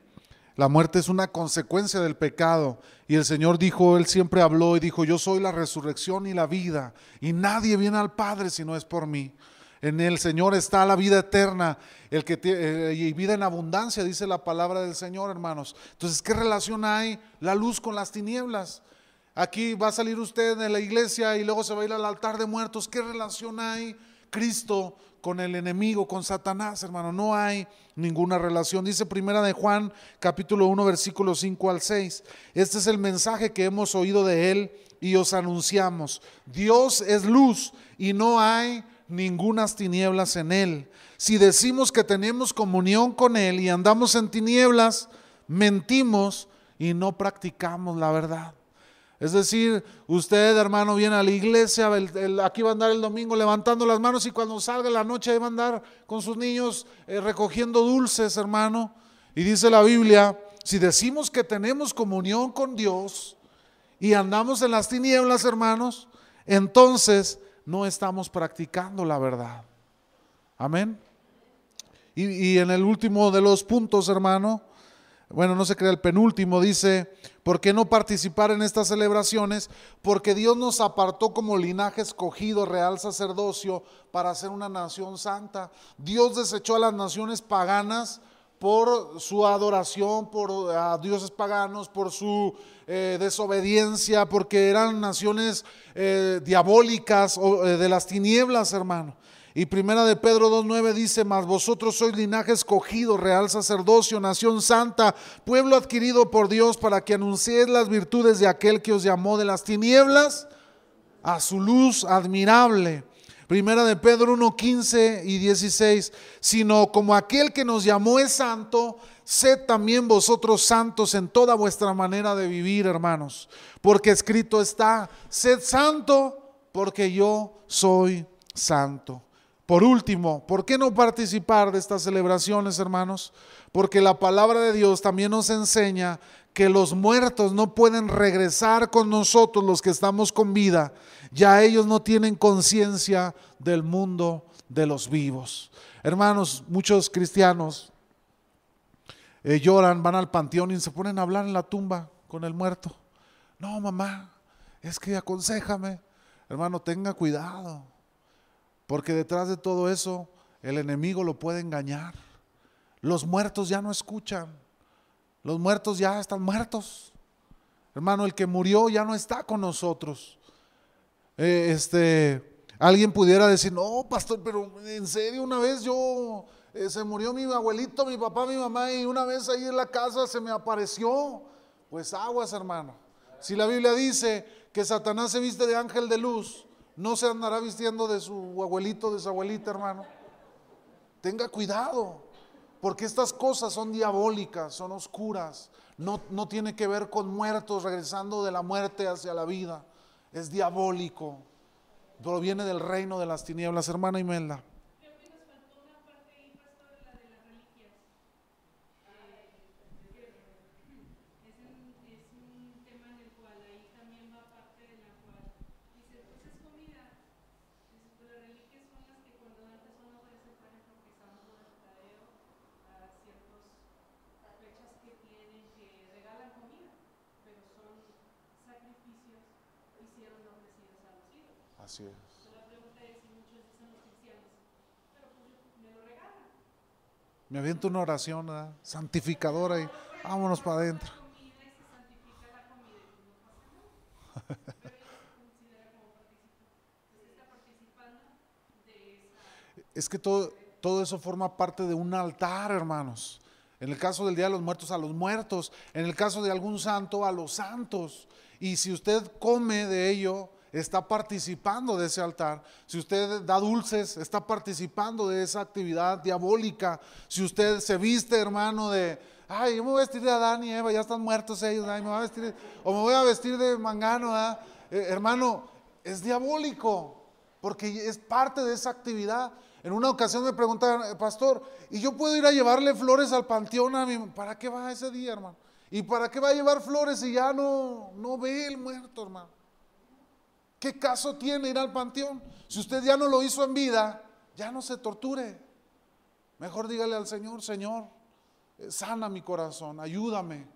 La muerte es una consecuencia del pecado. Y el Señor dijo, Él siempre habló y dijo, yo soy la resurrección y la vida. Y nadie viene al Padre si no es por mí. En el Señor está la vida eterna, el que eh, y vida en abundancia, dice la palabra del Señor, hermanos. Entonces, ¿qué relación hay la luz con las tinieblas? Aquí va a salir usted de la iglesia y luego se va a ir al altar de muertos. ¿Qué relación hay Cristo con el enemigo, con Satanás, hermano? No hay ninguna relación. Dice primera de Juan, capítulo 1, versículo 5 al 6. Este es el mensaje que hemos oído de él y os anunciamos. Dios es luz y no hay ningunas tinieblas en él. Si decimos que tenemos comunión con él y andamos en tinieblas, mentimos y no practicamos la verdad. Es decir, usted, hermano, viene a la iglesia, aquí va a andar el domingo levantando las manos y cuando salga la noche va a andar con sus niños eh, recogiendo dulces, hermano. Y dice la Biblia, si decimos que tenemos comunión con Dios y andamos en las tinieblas, hermanos, entonces no estamos practicando la verdad. Amén. Y, y en el último de los puntos, hermano, bueno, no se crea el penúltimo, dice, ¿por qué no participar en estas celebraciones? Porque Dios nos apartó como linaje escogido, real sacerdocio, para ser una nación santa. Dios desechó a las naciones paganas por su adoración, por a dioses paganos, por su eh, desobediencia, porque eran naciones eh, diabólicas o eh, de las tinieblas, hermano. Y primera de Pedro 2.9 dice, mas vosotros sois linaje escogido, real sacerdocio, nación santa, pueblo adquirido por Dios para que anunciéis las virtudes de aquel que os llamó de las tinieblas a su luz admirable. Primera de Pedro 1.15 y 16, sino como aquel que nos llamó es santo, sed también vosotros santos en toda vuestra manera de vivir, hermanos. Porque escrito está, sed santo porque yo soy santo. Por último, ¿por qué no participar de estas celebraciones, hermanos? Porque la palabra de Dios también nos enseña que los muertos no pueden regresar con nosotros, los que estamos con vida. Ya ellos no tienen conciencia del mundo de los vivos. Hermanos, muchos cristianos eh, lloran, van al panteón y se ponen a hablar en la tumba con el muerto. No, mamá, es que aconsejame. Hermano, tenga cuidado. Porque detrás de todo eso el enemigo lo puede engañar. Los muertos ya no escuchan. Los muertos ya están muertos. Hermano, el que murió ya no está con nosotros. Eh, este, alguien pudiera decir, no, pastor, pero en serio, una vez yo, eh, se murió mi abuelito, mi papá, mi mamá, y una vez ahí en la casa se me apareció. Pues aguas, hermano. Si la Biblia dice que Satanás se viste de ángel de luz, no se andará vistiendo de su abuelito, de su abuelita, hermano. Tenga cuidado, porque estas cosas son diabólicas, son oscuras. No, no tiene que ver con muertos regresando de la muerte hacia la vida. Es diabólico. Proviene del reino de las tinieblas, hermana Imelda. Así es. Me aviento una oración santificadora y vámonos para adentro. es que todo, todo eso forma parte de un altar, hermanos. En el caso del Día de los Muertos, a los muertos. En el caso de algún santo, a los santos. Y si usted come de ello, está participando de ese altar. Si usted da dulces, está participando de esa actividad diabólica. Si usted se viste, hermano, de, ay, yo me voy a vestir de Adán y Eva, ya están muertos ellos, ay, me voy a vestir, o me voy a vestir de mangano, eh, hermano, es diabólico, porque es parte de esa actividad. En una ocasión me preguntaron, pastor, ¿y yo puedo ir a llevarle flores al panteón a mi... ¿Para qué va ese día, hermano? ¿Y para qué va a llevar flores si ya no, no ve el muerto, hermano? ¿Qué caso tiene ir al panteón? Si usted ya no lo hizo en vida, ya no se torture. Mejor dígale al Señor, Señor, eh, sana mi corazón, ayúdame,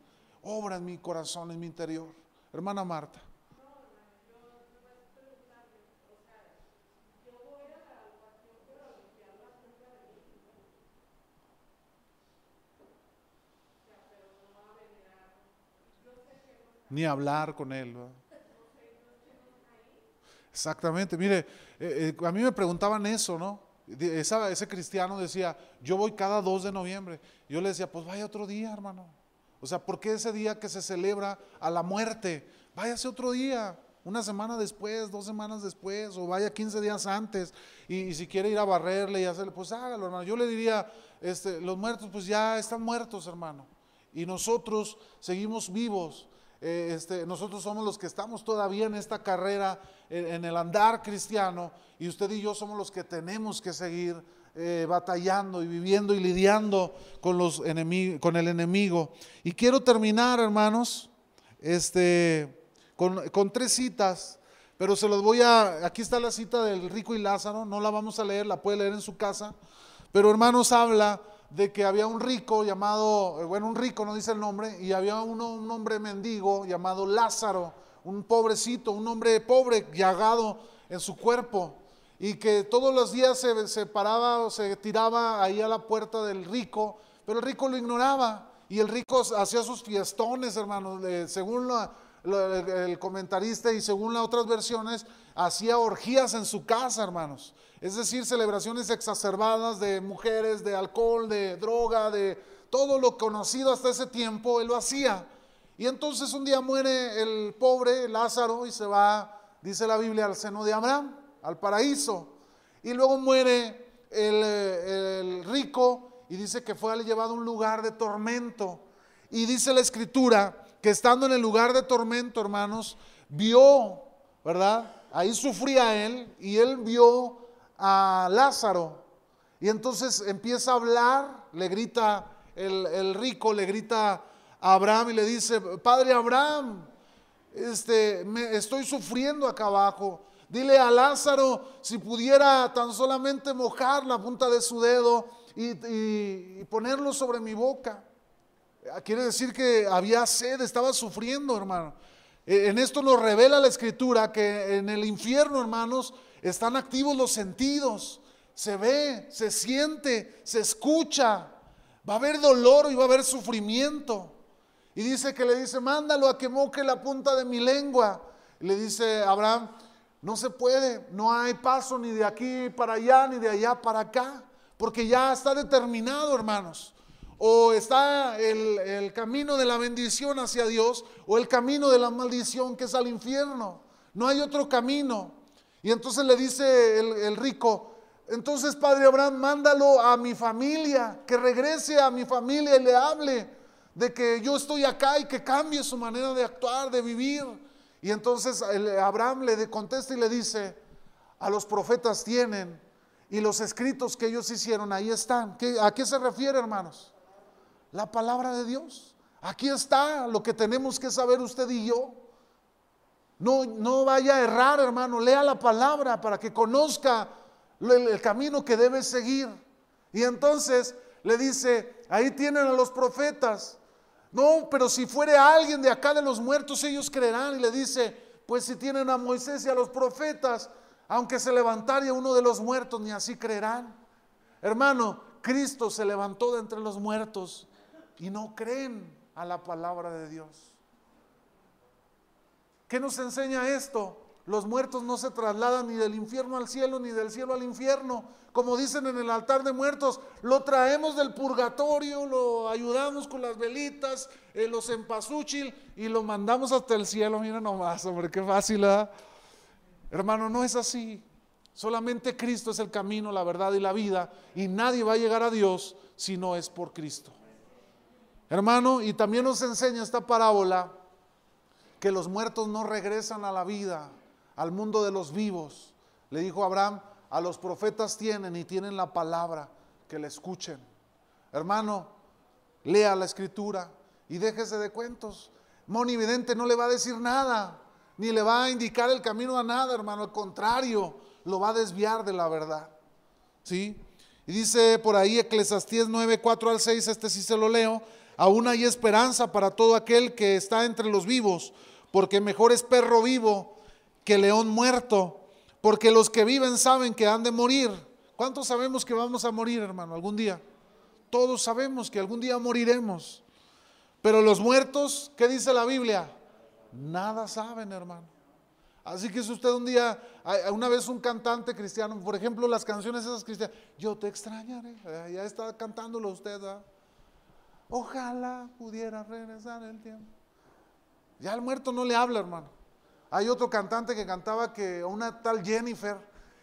obra en mi corazón, en mi interior. Hermana Marta. Ni hablar con él. Exactamente, mire, eh, eh, a mí me preguntaban eso, ¿no? ese cristiano decía, yo voy cada 2 de noviembre. Yo le decía, pues vaya otro día, hermano. O sea, ¿por qué ese día que se celebra a la muerte? Váyase otro día, una semana después, dos semanas después, o vaya 15 días antes. Y, si quiere ir a barrerle y hacerle, pues hágalo, hermano. Yo le diría, este, los muertos, pues ya están muertos, hermano. Y nosotros seguimos vivos. Eh, este, nosotros somos los que estamos todavía en esta carrera, en, el andar cristiano, y usted y yo somos los que tenemos que seguir eh, batallando y viviendo y lidiando con, los con el enemigo. Y quiero terminar, hermanos, este, con, con tres citas, pero se los voy a, aquí está la cita del rico y Lázaro, no la vamos a leer, la puede leer en su casa, pero hermanos habla de que había un rico llamado, eh, bueno, un rico, no dice el nombre, y había uno, un hombre mendigo llamado Lázaro, un pobrecito, un hombre pobre, llagado en su cuerpo, y que todos los días se, paraba o se tiraba ahí a la puerta del rico, pero el rico lo ignoraba, y el rico hacía sus fiestones, hermanos, según el comentarista y según las otras versiones, hacía orgías en su casa, hermanos. Es decir, celebraciones exacerbadas de mujeres, de alcohol, de droga, de todo lo conocido hasta ese tiempo, él lo hacía. Y entonces un día muere el pobre Lázaro y se va, dice la Biblia, al seno de Abraham, al paraíso. Y luego muere el, rico y dice que fue llevado a un lugar de tormento. Y dice la escritura que estando en el lugar de tormento, hermanos, vio, ¿verdad? Ahí sufría él y él vio a Lázaro. Y entonces empieza a hablar, le grita el, rico, le grita Abraham y le dice, Padre Abraham, este, me, estoy sufriendo acá abajo. Dile a Lázaro si pudiera tan solamente mojar la punta de su dedo y, ponerlo sobre mi boca. Quiere decir que había sed, estaba sufriendo, hermano. E, en esto nos revela la escritura que en el infierno, hermanos, están activos los sentidos, se ve, se siente, se escucha, va a haber dolor y va a haber sufrimiento. Y dice que le dice, mándalo a que moque la punta de mi lengua. le dice Abraham, no se puede, no hay paso ni de aquí para allá, ni de allá para acá, porque ya está determinado, hermanos. O está el, el camino de la bendición hacia Dios, o el camino de la maldición que es al infierno. No hay otro camino. Y entonces le dice el, rico, entonces Padre Abraham, mándalo a mi familia, que regrese a mi familia y le hable de que yo estoy acá y que cambie su manera de actuar, de vivir. Y entonces Abraham le contesta y le dice, a los profetas tienen y los escritos que ellos hicieron, ahí están. ¿A qué se refiere, hermanos? La palabra de Dios. Aquí está lo que tenemos que saber usted y yo. No, no vaya a errar, hermano. Lea la palabra para que conozca el, camino que debe seguir. Y entonces le dice, ahí tienen a los profetas. No, pero si fuere alguien de acá de los muertos, ellos creerán. Y le dice, pues si tienen a Moisés y a los profetas, aunque se levantara uno de los muertos, ni así creerán. Hermano, Cristo se levantó de entre los muertos y no creen a la palabra de Dios. ¿Qué nos enseña esto? Los muertos no se trasladan ni del infierno al cielo, ni del cielo al infierno. Como dicen en el altar de muertos, lo traemos del purgatorio, lo ayudamos con las velitas, eh, los empasuchil y lo mandamos hasta el cielo. Mira nomás, hombre, qué fácil. ¿ah? Hermano, no es así. Solamente Cristo es el camino, la verdad y la vida. Y nadie va a llegar a Dios si no es por Cristo. Hermano, y también nos enseña esta parábola que los muertos no regresan a la vida, al mundo de los vivos. Le dijo Abraham, a los profetas tienen y tienen la palabra, que le escuchen. Hermano, lea la escritura y déjese de cuentos. Monividente no le va a decir nada, ni le va a indicar el camino a nada, hermano. Al contrario, lo va a desviar de la verdad. ¿Sí? Y dice por ahí Eclesiastés 9, 4 al 6, este sí se lo leo. Aún hay esperanza para todo aquel que está entre los vivos, porque mejor es perro vivo que león muerto, porque los que viven saben que han de morir. ¿Cuántos sabemos que vamos a morir, hermano, algún día? Todos sabemos que algún día moriremos. Pero los muertos, ¿qué dice la Biblia? Nada saben, hermano. Así que si usted un día, una vez un cantante cristiano, por ejemplo, las canciones esas cristianas, yo te extrañaré, ya está cantándolo usted, Ojalá pudiera regresar el tiempo. Ya el muerto no le habla, hermano. Hay otro cantante que cantaba que una tal Jennifer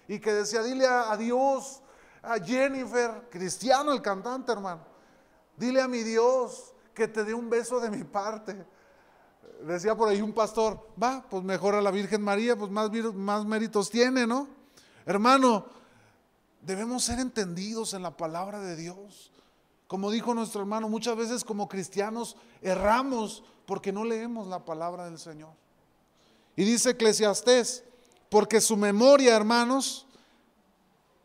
y que decía, dile a, a Dios, a Jennifer, cristiano el cantante, hermano. Dile a mi Dios que te dé un beso de mi parte. Decía por ahí un pastor, va, pues mejor a la Virgen María, pues más, más méritos tiene, ¿no? Hermano, debemos ser entendidos en la palabra de Dios. Como dijo nuestro hermano, muchas veces como cristianos erramos porque no leemos la palabra del Señor. Y dice Eclesiastés, porque su memoria, hermanos,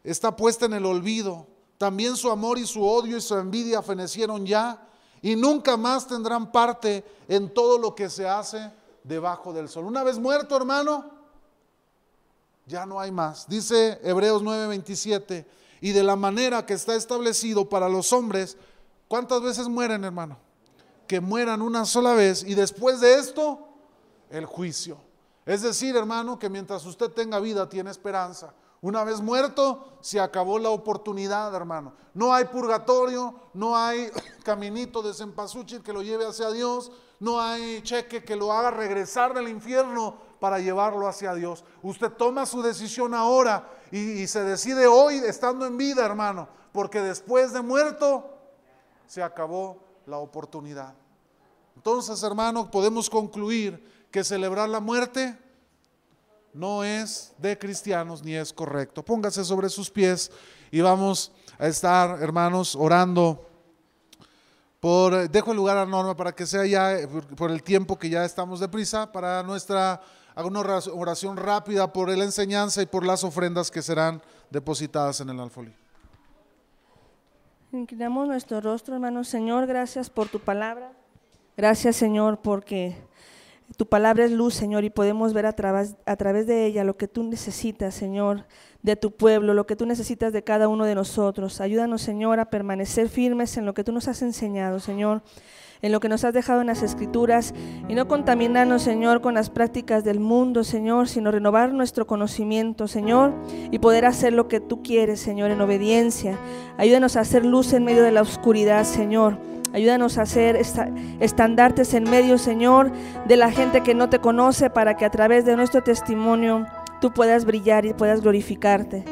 está puesta en el olvido. También su amor y su odio y su envidia fenecieron ya y nunca más tendrán parte en todo lo que se hace debajo del sol. Una vez muerto, hermano, ya no hay más. Dice Hebreos 9:27, y de la manera que está establecido para los hombres, ¿cuántas veces mueren, hermano? Que mueran una sola vez y después de esto, el juicio. Es decir, hermano, que mientras usted tenga vida, tiene esperanza. Una vez muerto, se acabó la oportunidad, hermano. No hay purgatorio, no hay caminito de cempasúchil que lo lleve hacia Dios, no hay cheque que lo haga regresar del infierno para llevarlo hacia Dios. Usted toma su decisión ahora y, y se decide hoy estando en vida, hermano, porque después de muerto se acabó la oportunidad. Entonces, hermano, podemos concluir que celebrar la muerte no es de cristianos ni es correcto. Póngase sobre sus pies y vamos a estar, hermanos, orando por, dejo el lugar a Norma para que sea ya, por el tiempo que ya estamos deprisa, para nuestra, una oración rápida por la enseñanza y por las ofrendas que serán depositadas en el alfolí. Inclinamos nuestro rostro, hermano Señor, gracias por tu palabra. Gracias, Señor, porque tu palabra es luz, Señor, y podemos ver a través, a través de ella lo que tú necesitas, Señor, de tu pueblo, lo que tú necesitas de cada uno de nosotros. Ayúdanos, Señor, a permanecer firmes en lo que tú nos has enseñado, Señor, en lo que nos has dejado en las escrituras, y no contaminarnos, Señor, con las prácticas del mundo, Señor, sino renovar nuestro conocimiento, Señor, y poder hacer lo que tú quieres, Señor, en obediencia. Ayúdanos a hacer luz en medio de la oscuridad, Señor. Ayúdanos a ser estandartes en medio, Señor, de la gente que no te conoce para que a través de nuestro testimonio tú puedas brillar y puedas glorificarte.